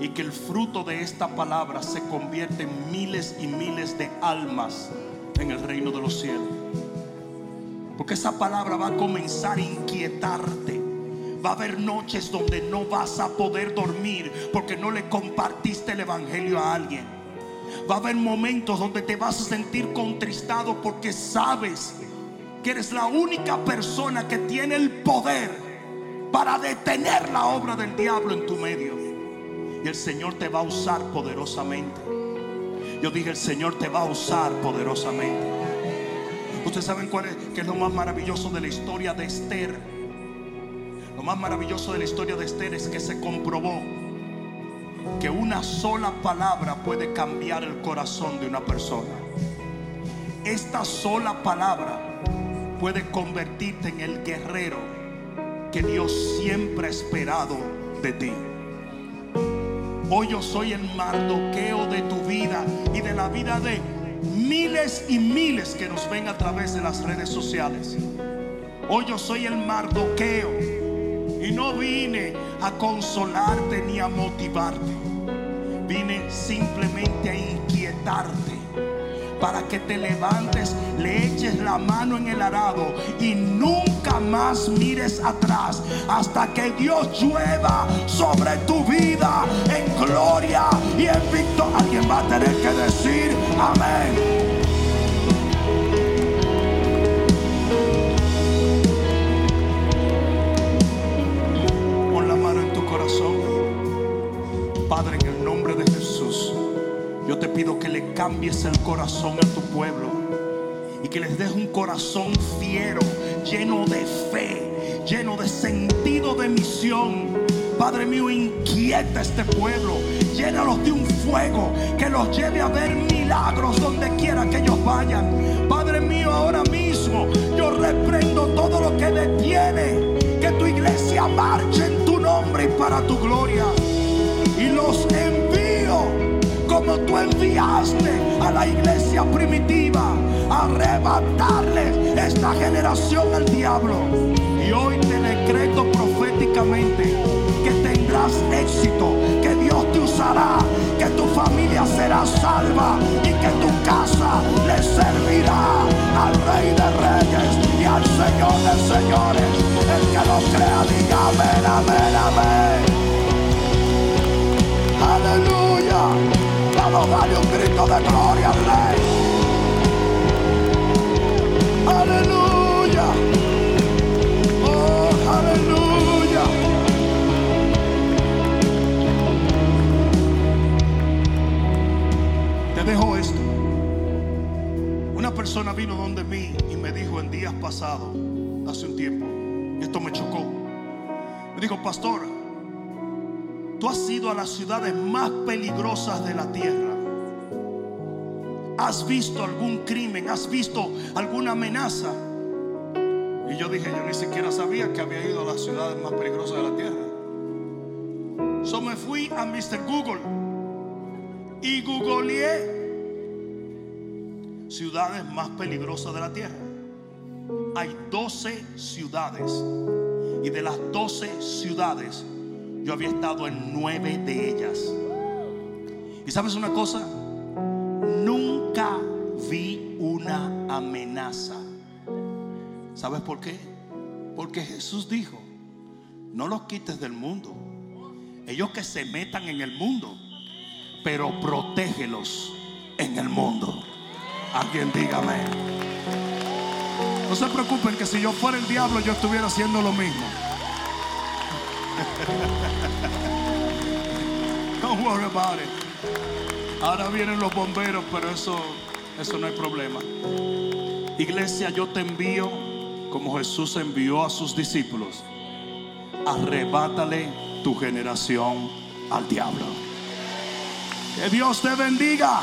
y que el fruto de esta palabra se convierta en miles y miles de almas en el reino de los cielos. Porque esa palabra va a comenzar a inquietarte. Va a haber noches donde no vas a poder dormir porque no le compartiste el evangelio a alguien. Va a haber momentos donde te vas a sentir contristado porque sabes que eres la única persona que tiene el poder para detener la obra del diablo en tu medio. Y el Señor te va a usar poderosamente. Yo dije, el Señor te va a usar poderosamente. Ustedes saben cuál es, qué es lo más maravilloso de la historia de Esther. Lo más maravilloso de la historia de Esther es que se comprobó que una sola palabra puede cambiar el corazón de una persona. Esta sola palabra puede convertirte en el guerrero que Dios siempre ha esperado de ti. Hoy yo soy el mardoqueo de tu vida y de la vida de miles y miles que nos ven a través de las redes sociales. Hoy yo soy el mardoqueo y no vine a consolarte ni a motivarte. Vine simplemente a inquietarte para que te levantes, le eches la mano en el arado y nunca más mires atrás hasta que Dios llueva sobre tu vida en gloria y en victoria. Alguien va a tener que decir amén. Pon la mano en tu corazón. Yo te pido que le cambies el corazón a tu pueblo y que les des un corazón fiero, lleno de fe, lleno de sentido de misión. Padre mío, inquieta este pueblo, llénalos de un fuego que los lleve a ver milagros donde quiera que ellos vayan. Padre mío, ahora mismo yo reprendo todo lo que detiene que tu iglesia marche en tu nombre y para tu gloria. Y los envío como tú enviaste a la iglesia primitiva a arrebatarles esta generación al diablo. Y hoy te decreto proféticamente que tendrás éxito, que Dios te usará, que tu familia será salva y que tu casa le servirá al Rey de Reyes y al Señor de Señores. El que lo crea, diga amén, amén, amén. Darle un grito de gloria al Rey. Aleluya. Oh, aleluya. Te dejo esto. Una persona vino donde mí y me dijo en días pasados, hace un tiempo, esto me chocó. Me dijo, pastor, Tú has ido a las ciudades más peligrosas de la tierra. ¿Has visto algún crimen? ¿Has visto alguna amenaza? Y yo dije, yo ni siquiera sabía que había ido a las ciudades más peligrosas de la tierra. So me fui a Mr. Google y googleé ciudades más peligrosas de la tierra. Hay 12 ciudades y de las 12 ciudades yo había estado en nueve de ellas. Y sabes una cosa, nunca vi una amenaza. ¿Sabes por qué? Porque Jesús dijo, no los quites del mundo. Ellos que se metan en el mundo, pero protégelos en el mundo. Alguien dígame. No se preocupen que si yo fuera el diablo yo estuviera haciendo lo mismo. [LAUGHS] Don't worry about it. Ahora vienen los bomberos, pero eso, eso no hay problema. Iglesia, yo te envío como Jesús envió a sus discípulos. Arrebátale tu generación al diablo. Que Dios te bendiga.